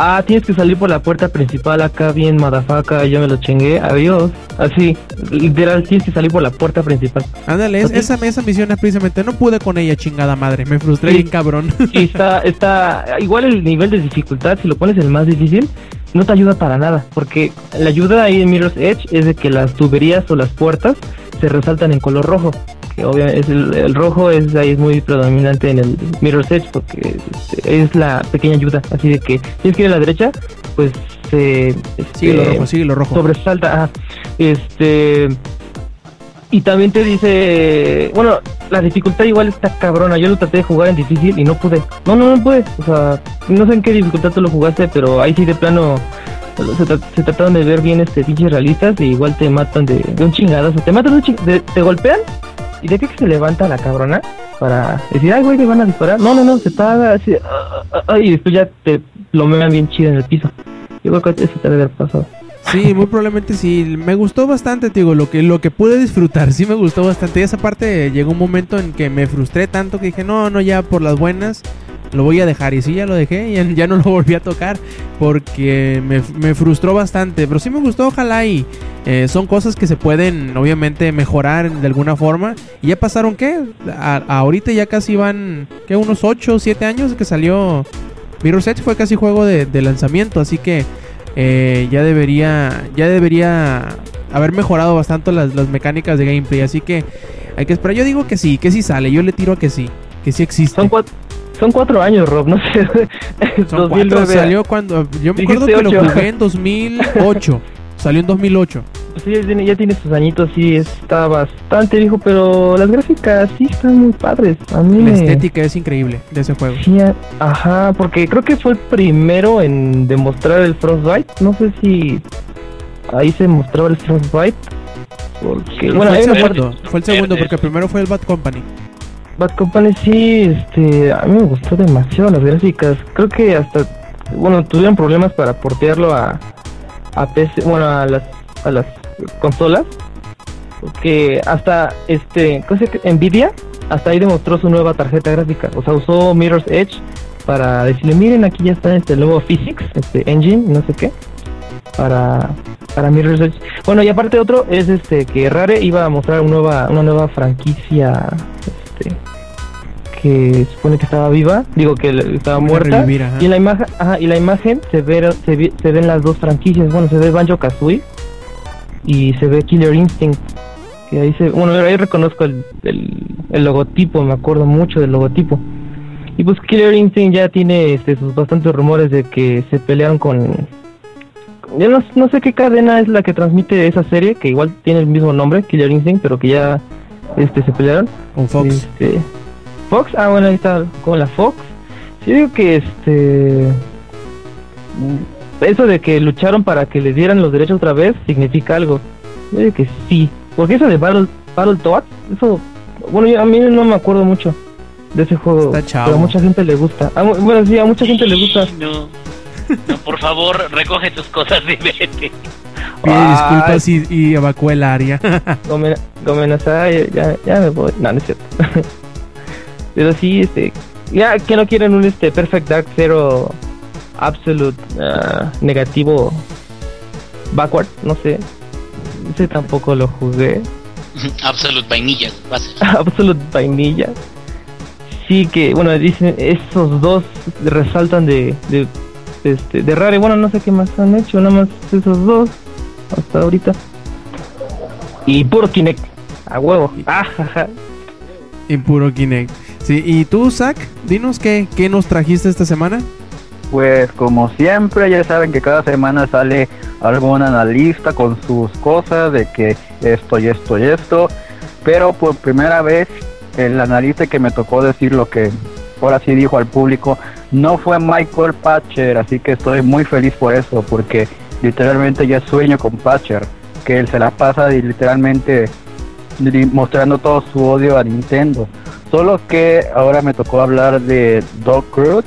Ah, tienes que salir por la puerta principal acá bien, madafaca, yo me lo chingué, adiós. Así, literal, tienes que salir por la puerta principal. Ándale, esa, esa misión es precisamente. No pude con ella, chingada madre. Me frustré Sí. bien cabrón. Y está, está, igual el nivel de dificultad, si lo pones el más difícil, no te ayuda para nada, porque la ayuda ahí en Mirror's Edge es de que las tuberías o las puertas se resaltan en color rojo. Que obviamente es el, el rojo es ahí es muy predominante en el Mirror's Edge porque este, es la pequeña ayuda. Así de que tienes que ir a la derecha, pues se sigue lo este, rojo, sigue lo rojo. sobresalta. ajá. Este. Y también te dice. Bueno, la dificultad igual está cabrona. Yo lo traté de jugar en difícil y no pude. No, no, no pude. O sea, no sé en qué dificultad tú lo jugaste, pero ahí sí de plano. Se, tra- trataron de ver bien este pinches realistas y igual te matan de, de un chingadazo. Te matan de un de- te golpean y de qué que se levanta la cabrona para decir, ay, güey, te van a disparar. No, no, no, se paga así. ah, ah, ah, y después ya te lo mean bien chido en el piso. Yo creo que eso te debe haber pasado. Sí, muy [LAUGHS] probablemente sí. Me gustó bastante, te digo, lo que, lo que pude disfrutar, sí me gustó bastante. Y esa parte llegó un momento en que me frustré tanto que dije, no, no, ya por las buenas, lo voy a dejar. Y sí, ya lo dejé, [LAUGHS] ya, ya no lo volví a tocar porque me, me frustró bastante. Pero sí me gustó, ojalá y eh, son cosas que se pueden, obviamente, mejorar de alguna forma. Y ya pasaron, ¿qué? A- ahorita ya casi van, ¿qué? Unos 8 o 7 años que salió Mirror's Edge, fue casi juego de, de lanzamiento, así que eh, ya debería ya debería haber mejorado bastante las, las mecánicas de gameplay así que hay que esperar yo digo que sí que sí sale yo le tiro a que sí que sí existe Son cuatro, son cuatro años, Rob, no sé. [LAUGHS] Son 2009. cuatro, salió cuando yo me acuerdo que lo jugué en 2008 [LAUGHS] salió en 2008 Pues sí, ya tiene, ya tiene sus añitos, sí, está bastante viejo, pero las gráficas sí están muy padres. A mí la me... estética es increíble de ese juego Sí, ajá, porque creo que fue el primero en demostrar el Frostbite. No sé si ahí se mostraba el Frostbite. Porque, bueno, fue el segundo parte- fue el segundo porque primero fue el Bad Company Bad Company sí, este, a mí me gustó demasiado las gráficas. Creo que hasta, bueno, tuvieron problemas para portearlo a, a PC, bueno, a las, a las consolas. Porque hasta, este. Nvidia, hasta ahí demostró su nueva tarjeta gráfica. O sea, usó Mirror's Edge para decirle, miren, aquí ya está este nuevo Physics, este engine, no sé qué, para, para Mirror's Edge. Bueno, y aparte otro es este que Rare iba a mostrar una nueva, una nueva franquicia, este, que supone que estaba viva, digo que estaba muerta. revivir. Y en la imagen, ajá, y la imagen se ve, se ve- se ven las dos franquicias, bueno, se ve Banjo Kazooie y se ve Killer Instinct. Que ahí se, bueno, ahí reconozco el, el, el logotipo, me acuerdo mucho del logotipo. Y pues Killer Instinct ya tiene este, sus bastantes rumores de que se pelearon con... Yo no, no sé qué cadena es la que transmite esa serie, que igual tiene el mismo nombre, Killer Instinct, pero que ya este, se pelearon. con Fox Este, Fox, ah bueno, ahí está con la Fox. Yo digo que este eso de que lucharon para que les dieran los derechos otra vez significa algo. Yo digo que sí, porque eso de Battle Battletoads, eso bueno, yo- a mí no me acuerdo mucho de ese juego, Está chavo. pero a mucha gente le gusta. A bueno, sí, a mucha gente le gusta. No. No, por favor, recoge tus cosas y vete. pide disculpas y, y evacuó el área Gomen, Gomenasai, ya, ya me voy. No, no es cierto. Pero sí, este. Ya que no quieren un este Perfect Dark Zero Absolute ah, negativo backward, no sé. Ese tampoco lo jugué. [LAUGHS] Absolute vainilla, va a ser. [LAUGHS] Absolute vainilla. Sí que, bueno, dicen, esos dos resaltan de, de, este, de Rare. Bueno, no sé qué más han hecho, nada más esos dos hasta ahorita. Y puro Kinect, a huevo. Ah, Ajaja. en puro Kinect sí y tú Zach dinos qué qué nos trajiste esta semana Pues como siempre, ya saben que cada semana sale algún analista con sus cosas de que esto y esto y esto. Pero por primera vez, el analista que me tocó decir lo que ahora sí dijo al público no fue Michael Patcher, así que estoy muy feliz por eso, porque literalmente ya sueño con Patcher, que él se la pasa literalmente mostrando todo su odio a Nintendo. Solo que ahora me tocó hablar de Doc Cruz,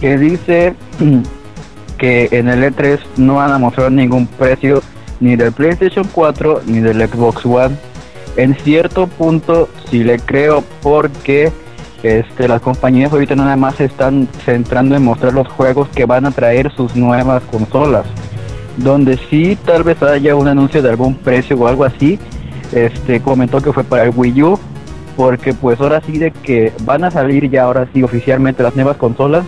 que dice [CLEARS THROAT] que en el E3 no van a mostrar ningún precio ni del PlayStation 4 ni del Xbox One. En cierto punto sí le creo porque este, las compañías ahorita nada más se están centrando en mostrar los juegos que van a traer sus nuevas consolas. Donde sí tal vez haya un anuncio de algún precio o algo así. Este comentó que fue para el Wii U. Porque pues ahora sí de que van a salir ya ahora sí oficialmente las nuevas consolas.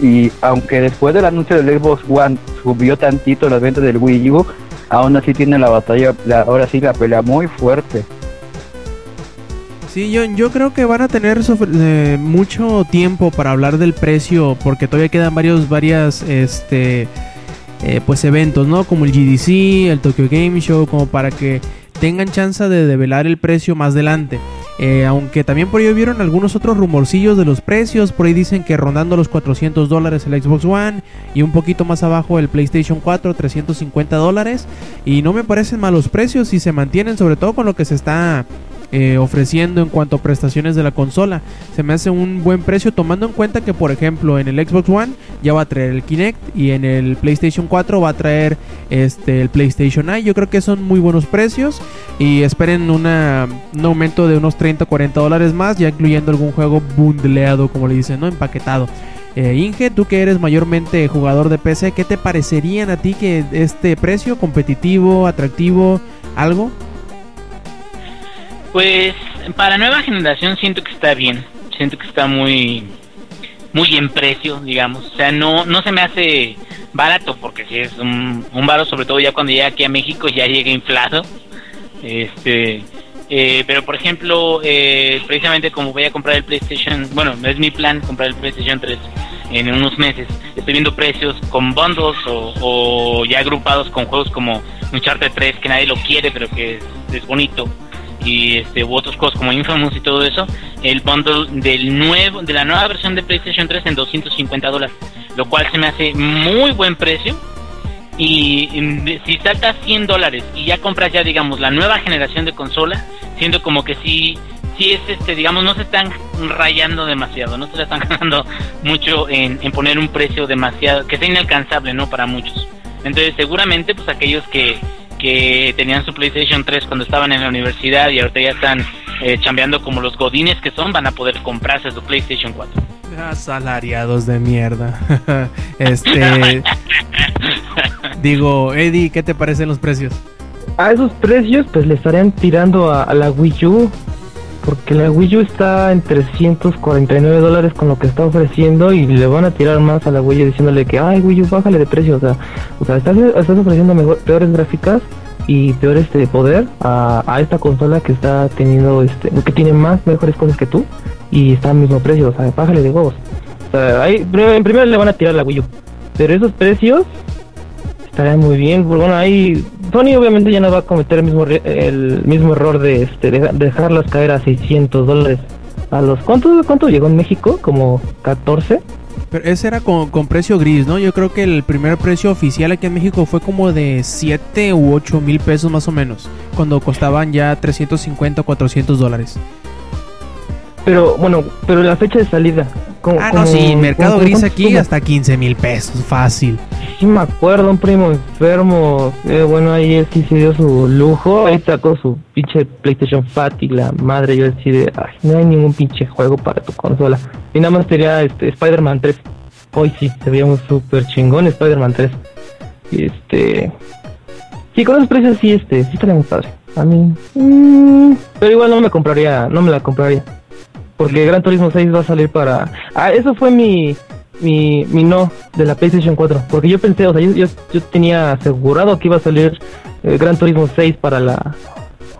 Y aunque después del anuncio del Xbox One subió tantito las ventas del Wii U, aún así tiene la batalla, ahora sí la pelea muy fuerte. Sí, yo, yo creo que van a tener eh, mucho tiempo para hablar del precio porque todavía quedan varios, varias, este, eh, pues eventos, ¿no? Como el GDC, el Tokyo Game Show, como para que tengan chance de develar el precio más adelante. Eh, aunque también por ahí vieron algunos otros rumorcillos de los precios. Por ahí dicen que rondando los 400 dólares el Xbox One y un poquito más abajo el PlayStation 4, 350 dólares. Y no me parecen malos precios si se mantienen, sobre todo con lo que se está eh, ofreciendo en cuanto a prestaciones de la consola. Se me hace un buen precio tomando en cuenta que por ejemplo en el Xbox One ya va a traer el Kinect y en el PlayStation 4 va a traer este el PlayStation Eye. Yo creo que son muy buenos precios y esperen una, un aumento de unos 30 o 40 dólares más ya incluyendo algún juego bundleado como le dicen, ¿no? Empaquetado. Eh, Inge, tú que eres mayormente jugador de PC, ¿qué te parecerían a ti que este precio competitivo, atractivo, algo? Pues para nueva generación siento que está bien, siento que está muy muy en precio, digamos, o sea, no no se me hace barato porque si es un, baro sobre todo ya cuando llega aquí a México ya llega inflado. Este, eh, pero por ejemplo, eh, precisamente como voy a comprar el PlayStation, bueno, es mi plan comprar el PlayStation 3 en unos meses. Estoy viendo precios con bundles o, ya agrupados con juegos como Uncharted 3 que nadie lo quiere pero que es bonito y este u otros juegos como Infamous y todo eso, el bundle del nuevo de la nueva versión de PlayStation 3 en 250 dólares, lo cual se me hace muy buen precio. Y, si saltas 100 dólares y ya compras ya digamos la nueva generación de consola, siento como que sí sí es este digamos no se están rayando demasiado, no se están [LAUGHS] ganando mucho en, en poner un precio demasiado que sea inalcanzable, ¿no? Para muchos. Entonces, seguramente pues aquellos que que tenían su PlayStation 3 cuando estaban en la universidad y ahorita ya están eh, chambeando como los godines que son, van a poder comprarse su PlayStation 4. Asalariados de mierda. [LAUGHS] este. digo, Eddie, ¿qué te parecen los precios? A esos precios, pues le estarían tirando a, la Wii U. Porque la Wii U está en 349 dólares con lo que está ofreciendo y le van a tirar más a la Wii U diciéndole que, ay, Wii U, bájale de precio. O sea, o sea estás, ofreciendo mejor, peores gráficas y peor este poder a, a, esta consola que está teniendo, este que tiene más, mejores cosas que tú y está al mismo precio. O sea, bájale de huevos. O sea, ahí, en primero le van a tirar la Wii U. Pero esos precios estarían muy bien. Bueno, ahí Sony obviamente ya no va a cometer el mismo el mismo error de este dejarlas caer a 600 dólares. A los ¿cuánto, cuánto llegó en México? Como 14. Pero ese era con, con, precio gris, ¿no? Yo creo que el primer precio oficial aquí en México fue como de 7 u 8 mil pesos más o menos. Cuando costaban ya 350 o 400 dólares. Pero bueno, pero la fecha de salida. ah, no, sí, mercado gris aquí hasta 15 mil pesos, fácil. Sí, me acuerdo, un primo enfermo. Eh, bueno, ahí él sí se dio su lujo. Ahí sacó su pinche PlayStation Fat y la madre. Yo decidí, ay, no hay ningún pinche juego para tu consola. Y nada más tenía este, Spider-Man 3. Hoy sí, se veía un súper chingón Spider-Man 3. Y este. Sí, con los precios sí, este, sí estaría muy padre. A mí. Mm, pero igual no me compraría, no me la compraría porque Gran Turismo 6 va a salir para... Ah, eso fue mi, mi, mi no de la PlayStation 4, porque yo pensé, o sea, yo, yo, tenía asegurado que iba a salir eh, Gran Turismo 6 para la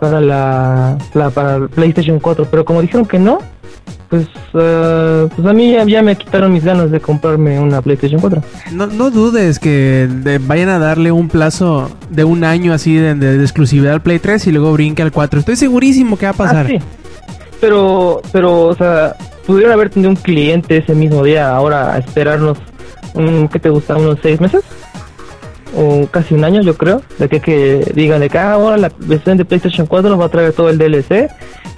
para la, para PlayStation 4, pero como dijeron que no, pues, uh, pues a mí ya, me quitaron mis ganas de comprarme una PlayStation 4. No, no dudes que vayan a darle un plazo de un año así de, de, exclusividad al Play 3 y luego brinque al 4. Estoy segurísimo que va a pasar. Ah, sí. Pero, pero, o sea, pudieron haber tenido un cliente ese mismo día, ahora a esperarnos, un, ¿qué te gusta? ¿Unos seis meses? o casi un año yo creo, de que, digan de que ah, ahora la versión de PlayStation 4 nos va a traer todo el DLC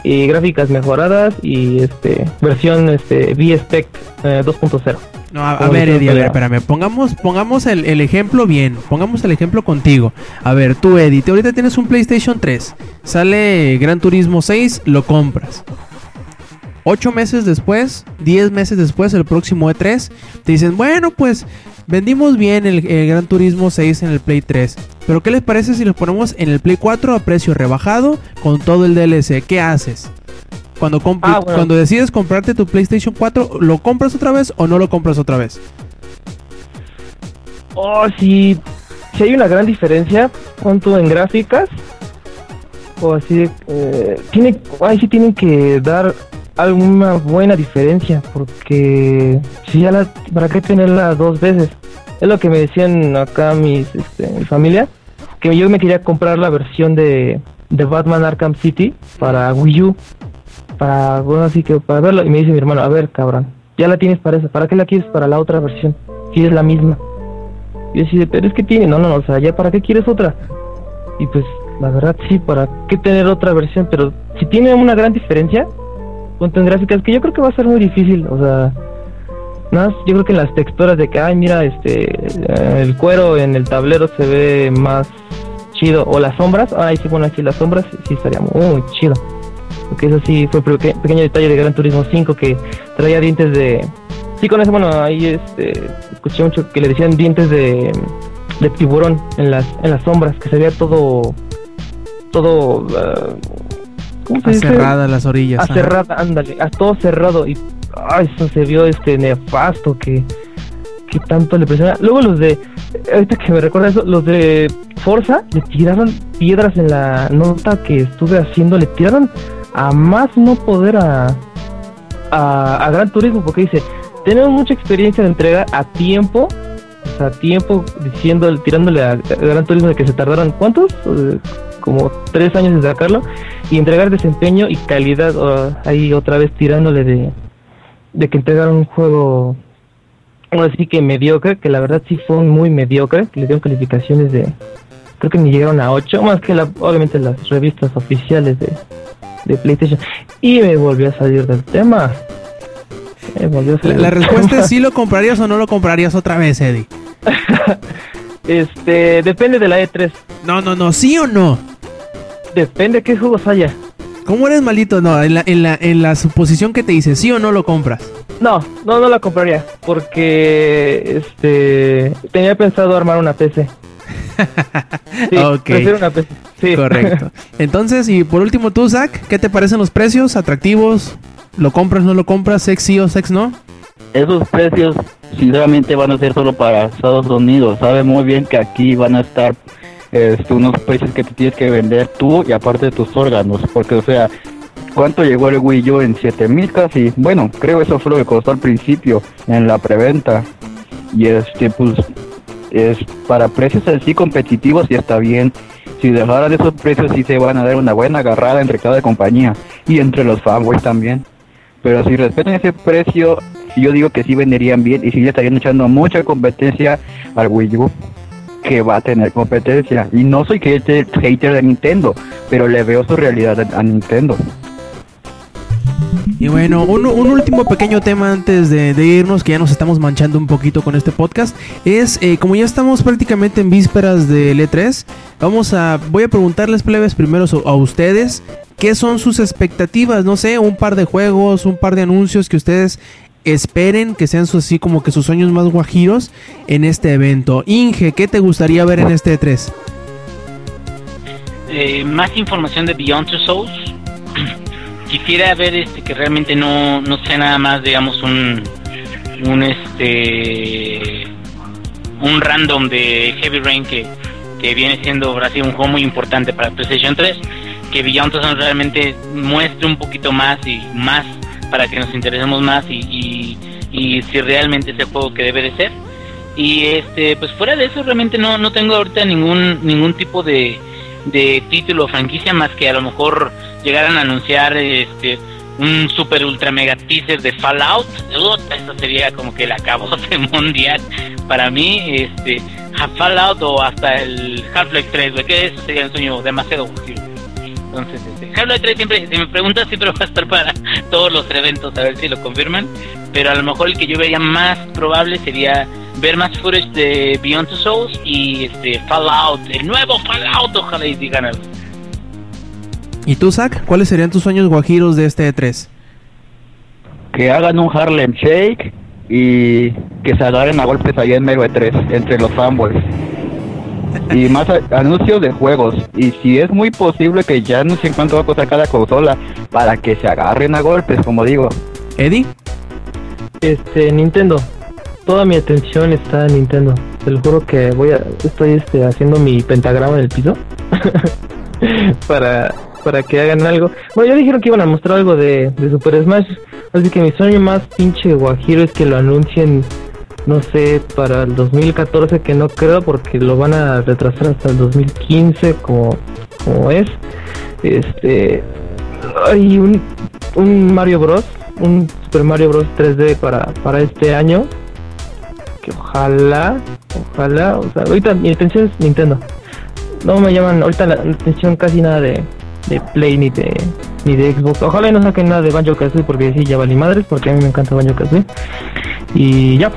y gráficas mejoradas y este versión este V-Spec 2.0. No, a, ver, Eddie, a ver, espérame. Pongamos, pongamos el, el, ejemplo bien. Pongamos el ejemplo contigo. A ver, tú, Eddie, ahorita tienes un PlayStation 3. Sale Gran Turismo 6, lo compras. 8 meses después, 10 meses después, el próximo E3, te dicen, bueno, pues vendimos bien el, Gran Turismo 6 en el Play 3. Pero ¿qué les parece si lo ponemos en el Play 4 a precio rebajado con todo el DLC? ¿Qué haces? Cuando, ah, cuando decides comprarte tu PlayStation 4, ¿lo compras otra vez o no lo compras otra vez? Oh, sí. Si hay una gran diferencia, ¿cuánto en gráficas? O así, eh, tiene, ahí sí tienen que dar alguna buena diferencia, porque si ya la, ¿para qué tenerla dos veces? Es lo que me decían acá mis, este, mi familia, que yo me quería comprar la versión de, de Batman Arkham City para Wii U, para, bueno, así que para verlo, y me dice mi hermano, a ver, cabrón, ya la tienes para esa, ¿para qué la quieres para la otra versión? Si es la misma. Y yo pero es que tiene, no, no, no, o sea, ya para qué quieres otra? Y pues, la verdad sí, para qué tener otra versión, pero si tiene una gran diferencia, en gráficas que yo creo que va a ser muy difícil, o sea, más yo creo que en las texturas de que, ay, mira, este, eh, el cuero en el tablero se ve más chido, o las sombras, ay, sí, bueno, así las sombras sí estaría muy chido, porque eso sí fue el pequeño detalle de Gran Turismo 5 que traía dientes de, sí, con eso, bueno, ahí este, escuché mucho que le decían dientes de, de tiburón en las, en las sombras, que se veía todo, todo... Uh, cerrada las orillas. cerrada, ándale, a todo cerrado y eso se vio este nefasto que, que tanto le presiona. Luego los de, ahorita que me recuerda eso, los de Forza le tiraron piedras en la nota que estuve haciendo, le tiraron a más no poder a, a, Gran Turismo porque dice, tenemos mucha experiencia de entrega a tiempo a tiempo diciendo, tirándole a, Gran Turismo de que se tardaron, ¿cuántos? como tres años de sacarlo y entregar desempeño y calidad ahí otra vez tirándole de, que entregaron un juego así que mediocre que la verdad sí fue muy mediocre que le dieron calificaciones de creo que ni llegaron a 8 más que la, obviamente las revistas oficiales de, de PlayStation y me volvió a salir del tema la, respuesta es si lo comprarías o no lo comprarías otra vez Eddie [LAUGHS] este depende de la E3 no no no sí o no Depende de qué juegos haya. ¿Cómo eres malito? No, en la, en la, en la suposición que te dice, ¿sí o no lo compras? No, no, no la compraría. Porque este tenía pensado armar una PC. Sí, [LAUGHS] una PC. Sí. Correcto. Entonces, y por último tú, Zach, ¿qué te parecen los precios? ¿Atractivos? ¿Lo compras, no lo compras? ¿Sex sí o sex no? Esos precios, sinceramente, van a ser solo para Estados Unidos. Sabe muy bien que aquí van a estar este, unos precios que te tienes que vender tú y aparte de tus órganos, porque o sea, ¿cuánto llegó el Wii U en 7000 casi? Bueno, creo eso fue lo que costó al principio en la preventa. Y este pues es para precios así competitivos y está bien. Si dejaran esos precios sí se van a dar una buena agarrada entre cada compañía y entre los fanboys también. Pero si respetan ese precio, yo digo que sí venderían bien y sí le estarían echando mucha competencia al Wii U que va a tener competencia. Y no soy hater, hater de Nintendo, pero le veo su realidad a Nintendo. Y bueno, un, último pequeño tema antes de, irnos, que ya nos estamos manchando un poquito con este podcast, es eh, como ya estamos prácticamente en vísperas del E3, vamos a, voy a preguntarles plebes primero a ustedes, ¿qué son sus expectativas? No sé, un par de juegos, un par de anuncios que ustedes esperen que sean así como que sus sueños más guajiros en este evento. Inge, ¿qué te gustaría ver en este E3? Eh, más información de Beyond Two Souls. Quisiera ver este que realmente no, no sea nada más, digamos, un, un este un random de Heavy Rain que, que viene siendo así un juego muy importante para PlayStation 3 que Beyond Two realmente muestre un poquito más y más para que nos interesemos más y, y, si realmente es el juego que debe de ser. Y este, pues fuera de eso realmente no, no tengo ahorita ningún, ningún tipo de, de título o franquicia más que a lo mejor llegaran a anunciar este un super ultra mega teaser de Fallout. eso sería como que el acabo de [LAUGHS] mundial para mí. Este Fallout o hasta el Half-Life 3, güey, que ese sería un sueño demasiado posible. Entonces, este, Half-Life 3 siempre, si me preguntas, siempre [LAUGHS] va a estar para todos los eventos, a ver si lo confirman. Pero a lo mejor el que yo vería más probable sería ver más footage de Beyond Two Souls y este Fallout, el nuevo Fallout, ojalá y digan algo. ¿Y tú, Zach? ¿Cuáles serían tus sueños guajiros de este E3? Que hagan un Harlem Shake y que se agarren a golpes allá en Mero 3 entre los fanboys. [LAUGHS] Y más anuncios de juegos. Y si es muy posible que ya anuncien cuánto va a costar cada consola para que se agarren a golpes, como digo. ¿Eddie? Este, Nintendo. Toda mi atención está en Nintendo. Te lo juro que voy a, estoy este, haciendo mi pentagrama en el piso [LAUGHS] para, para que hagan algo. Bueno, ya dijeron que iban a mostrar algo de, de Super Smash, así que mi sueño más pinche guajiro es que lo anuncien, no sé, para el 2014, que no creo porque lo van a retrasar hasta el 2015 como, como es. Este, hay un, un Mario Bros, un Super Mario Bros 3D para, para este año. Que ojalá, ojalá, o sea, ahorita mi atención es Nintendo. No me llaman ahorita la atención casi nada de, de Play ni de ni de Xbox. Ojalá no saquen nada de Banjo Kazooie porque sí ya valí madres, porque a mí me encanta Banjo Kazooie. Y ya,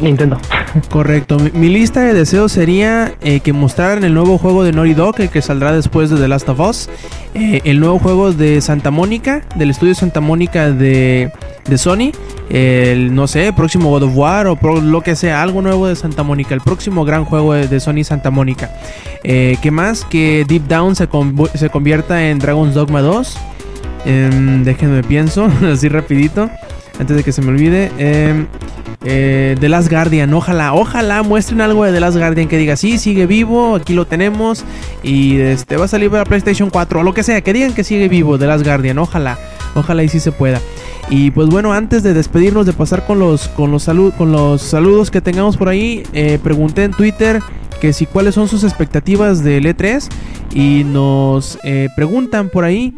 Nintendo. Correcto. Mi, lista de deseos sería eh, que mostraran el nuevo juego de Naughty Dog, el que saldrá después de The Last of Us. eh, el nuevo juego de Santa Mónica, del estudio Santa Mónica de, de Sony. El, no sé, próximo God of War o lo que sea, algo nuevo de Santa Mónica. El próximo gran juego de, Sony Santa Mónica. Eh, ¿Qué más? Que Deep Down se, se convierta en Dragon's Dogma 2. Em, déjenme pienso, [LAUGHS] así rapidito, antes de que se me olvide. Eh, The Last Guardian, ojalá, ojalá muestren algo de The Last Guardian que diga, sí, sigue vivo, aquí lo tenemos y este va a salir para PlayStation 4 o lo que sea, que digan que sigue vivo The Last Guardian, ojalá, ojalá y sí se pueda. Y pues bueno, antes de despedirnos, de pasar con los, con los, con los saludos que tengamos por ahí, eh, pregunté en Twitter que si cuáles son sus expectativas del E3 y nos eh, preguntan por ahí,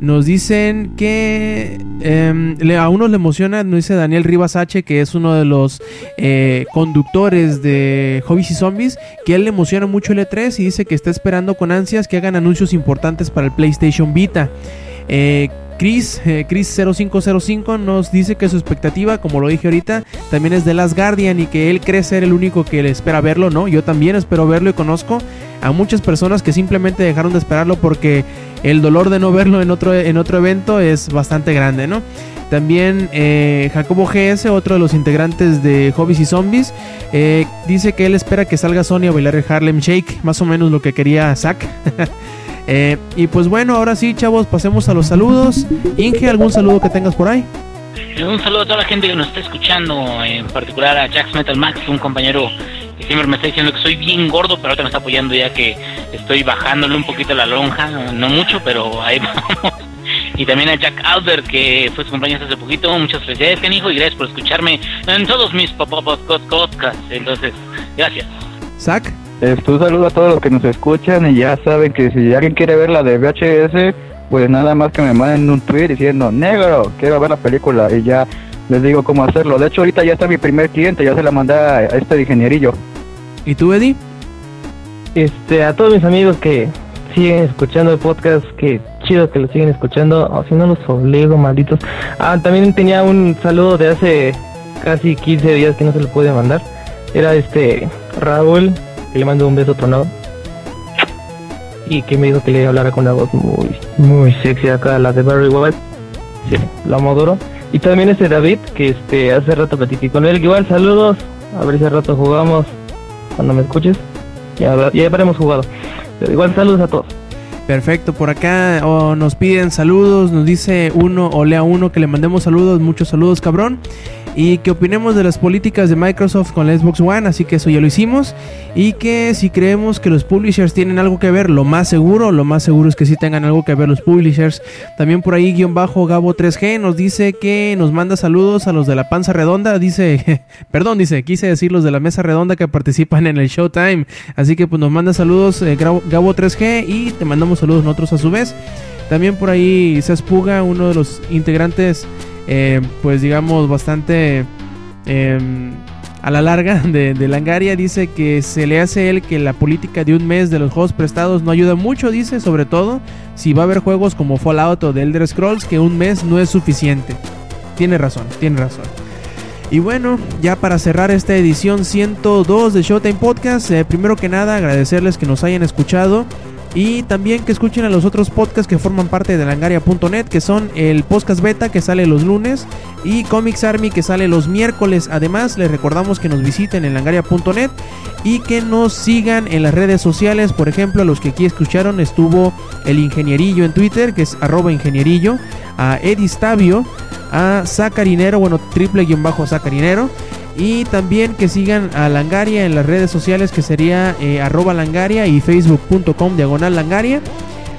nos dicen que em, a unos le emociona, nos dice Daniel Rivas H, que es uno de los eh, conductores de Hobbies y Zombies, que él le emociona mucho el E3 y dice que está esperando con ansias que hagan anuncios importantes para el PlayStation Vita. Eh, Chris, eh, Chris 0505 nos dice que su expectativa, como lo dije ahorita, también es de Last Guardian y que él cree ser el único que le espera verlo, ¿no? Yo también espero verlo y conozco a muchas personas que simplemente dejaron de esperarlo porque el dolor de no verlo en otro, en otro evento es bastante grande, ¿no? También eh, Jacobo GS, otro de los integrantes de Hobbies y Zombies, eh, dice que él espera que salga Sony a bailar el Harlem Shake, más o menos lo que quería Zack. [LAUGHS] Eh, y pues bueno, ahora sí, chavos, pasemos a los saludos. Inge, ¿algún saludo que tengas por ahí? Un saludo a toda la gente que nos está escuchando, en particular a Jax Metal Max, un compañero que siempre me está diciendo que soy bien gordo, pero ahorita me está apoyando ya que estoy bajándole un poquito la lonja, no mucho, pero ahí [LAUGHS] vamos. Y también a Jack Albert, que fue su compañero hace poquito. Muchas felicidades, canijo, y gracias por escucharme en todos mis podcasts. Entonces, gracias. Zack, Este, un saludo a todos los que nos escuchan y ya saben que si alguien quiere ver la de VHS, pues nada más que me manden un tweet diciendo, negro, quiero ver la película y ya les digo cómo hacerlo. De hecho, ahorita ya está mi primer cliente, ya se la mandé a, este ingenierillo. ¿y tú, Eddie? Este, a todos mis amigos que siguen escuchando el podcast, que chido que lo siguen escuchando, o si no los obligo, malditos. Ah, también tenía un saludo de hace casi 15 días que no se lo pude mandar. Era este Raúl, le mando un beso tronado. Y que me dijo que le hablara con una voz muy, muy sexy acá, la de Barry White. Sí, la modoro. Y también ese David, que este hace rato platiqué con él. Igual saludos, a ver si hace rato jugamos, cuando me escuches. Ya, ya jugado. Pero igual saludos a todos. Perfecto, por acá nos piden saludos, nos dice uno o lea uno que le mandemos saludos, muchos saludos cabrón. Y que opinemos de las políticas de Microsoft con la Xbox One, así que eso ya lo hicimos. Y que si creemos que los publishers tienen algo que ver, lo más seguro, lo más seguro es que sí tengan algo que ver los publishers. También por ahí guion bajo Gabo 3G nos dice que nos manda saludos a los de la panza redonda, dice, [LAUGHS] perdón, dice, quise decir los de la mesa redonda que participan en el Showtime. Así que pues nos manda saludos eh, Gabo, Gabo 3G y te mandamos saludos nosotros a su vez. También por ahí se Puga, uno de los integrantes, eh, pues digamos, bastante eh, a la larga [LAUGHS] de, de, Langaria dice que se le hace él que la política de un mes de los juegos prestados no ayuda mucho, dice, sobre todo si va a haber juegos como Fallout o The Elder Scrolls, que un mes no es suficiente. Tiene razón, tiene razón. Y bueno, ya para cerrar esta edición 102 de Showtime Podcast, eh, primero que nada agradecerles que nos hayan escuchado. Y también que escuchen a los otros podcasts que forman parte de langaria.net, que son el podcast beta que sale los lunes y Comics Army que sale los miércoles. Además, les recordamos que nos visiten en langaria.net y que nos sigan en las redes sociales. Por ejemplo, los que aquí escucharon estuvo el ingenierillo en Twitter, que es arroba ingenierillo, a Edistavio, a Sacarinero, bueno, triple guion bajo Sacarinero. Y también que sigan a Langaria en las redes sociales que sería eh, arroba langaria y facebook.com diagonal langaria.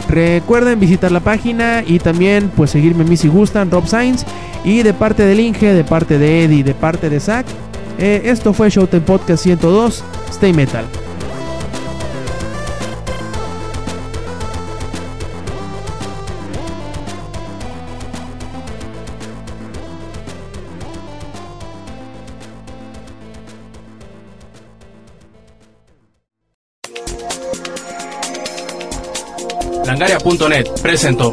Recuerden visitar la página y también pues seguirme a mí si gustan, Rob Sainz. Y de parte del Inge, de parte de Eddie, de parte de Zach. Eh, esto fue Showtime Podcast 102. Stay Metal. Presentó.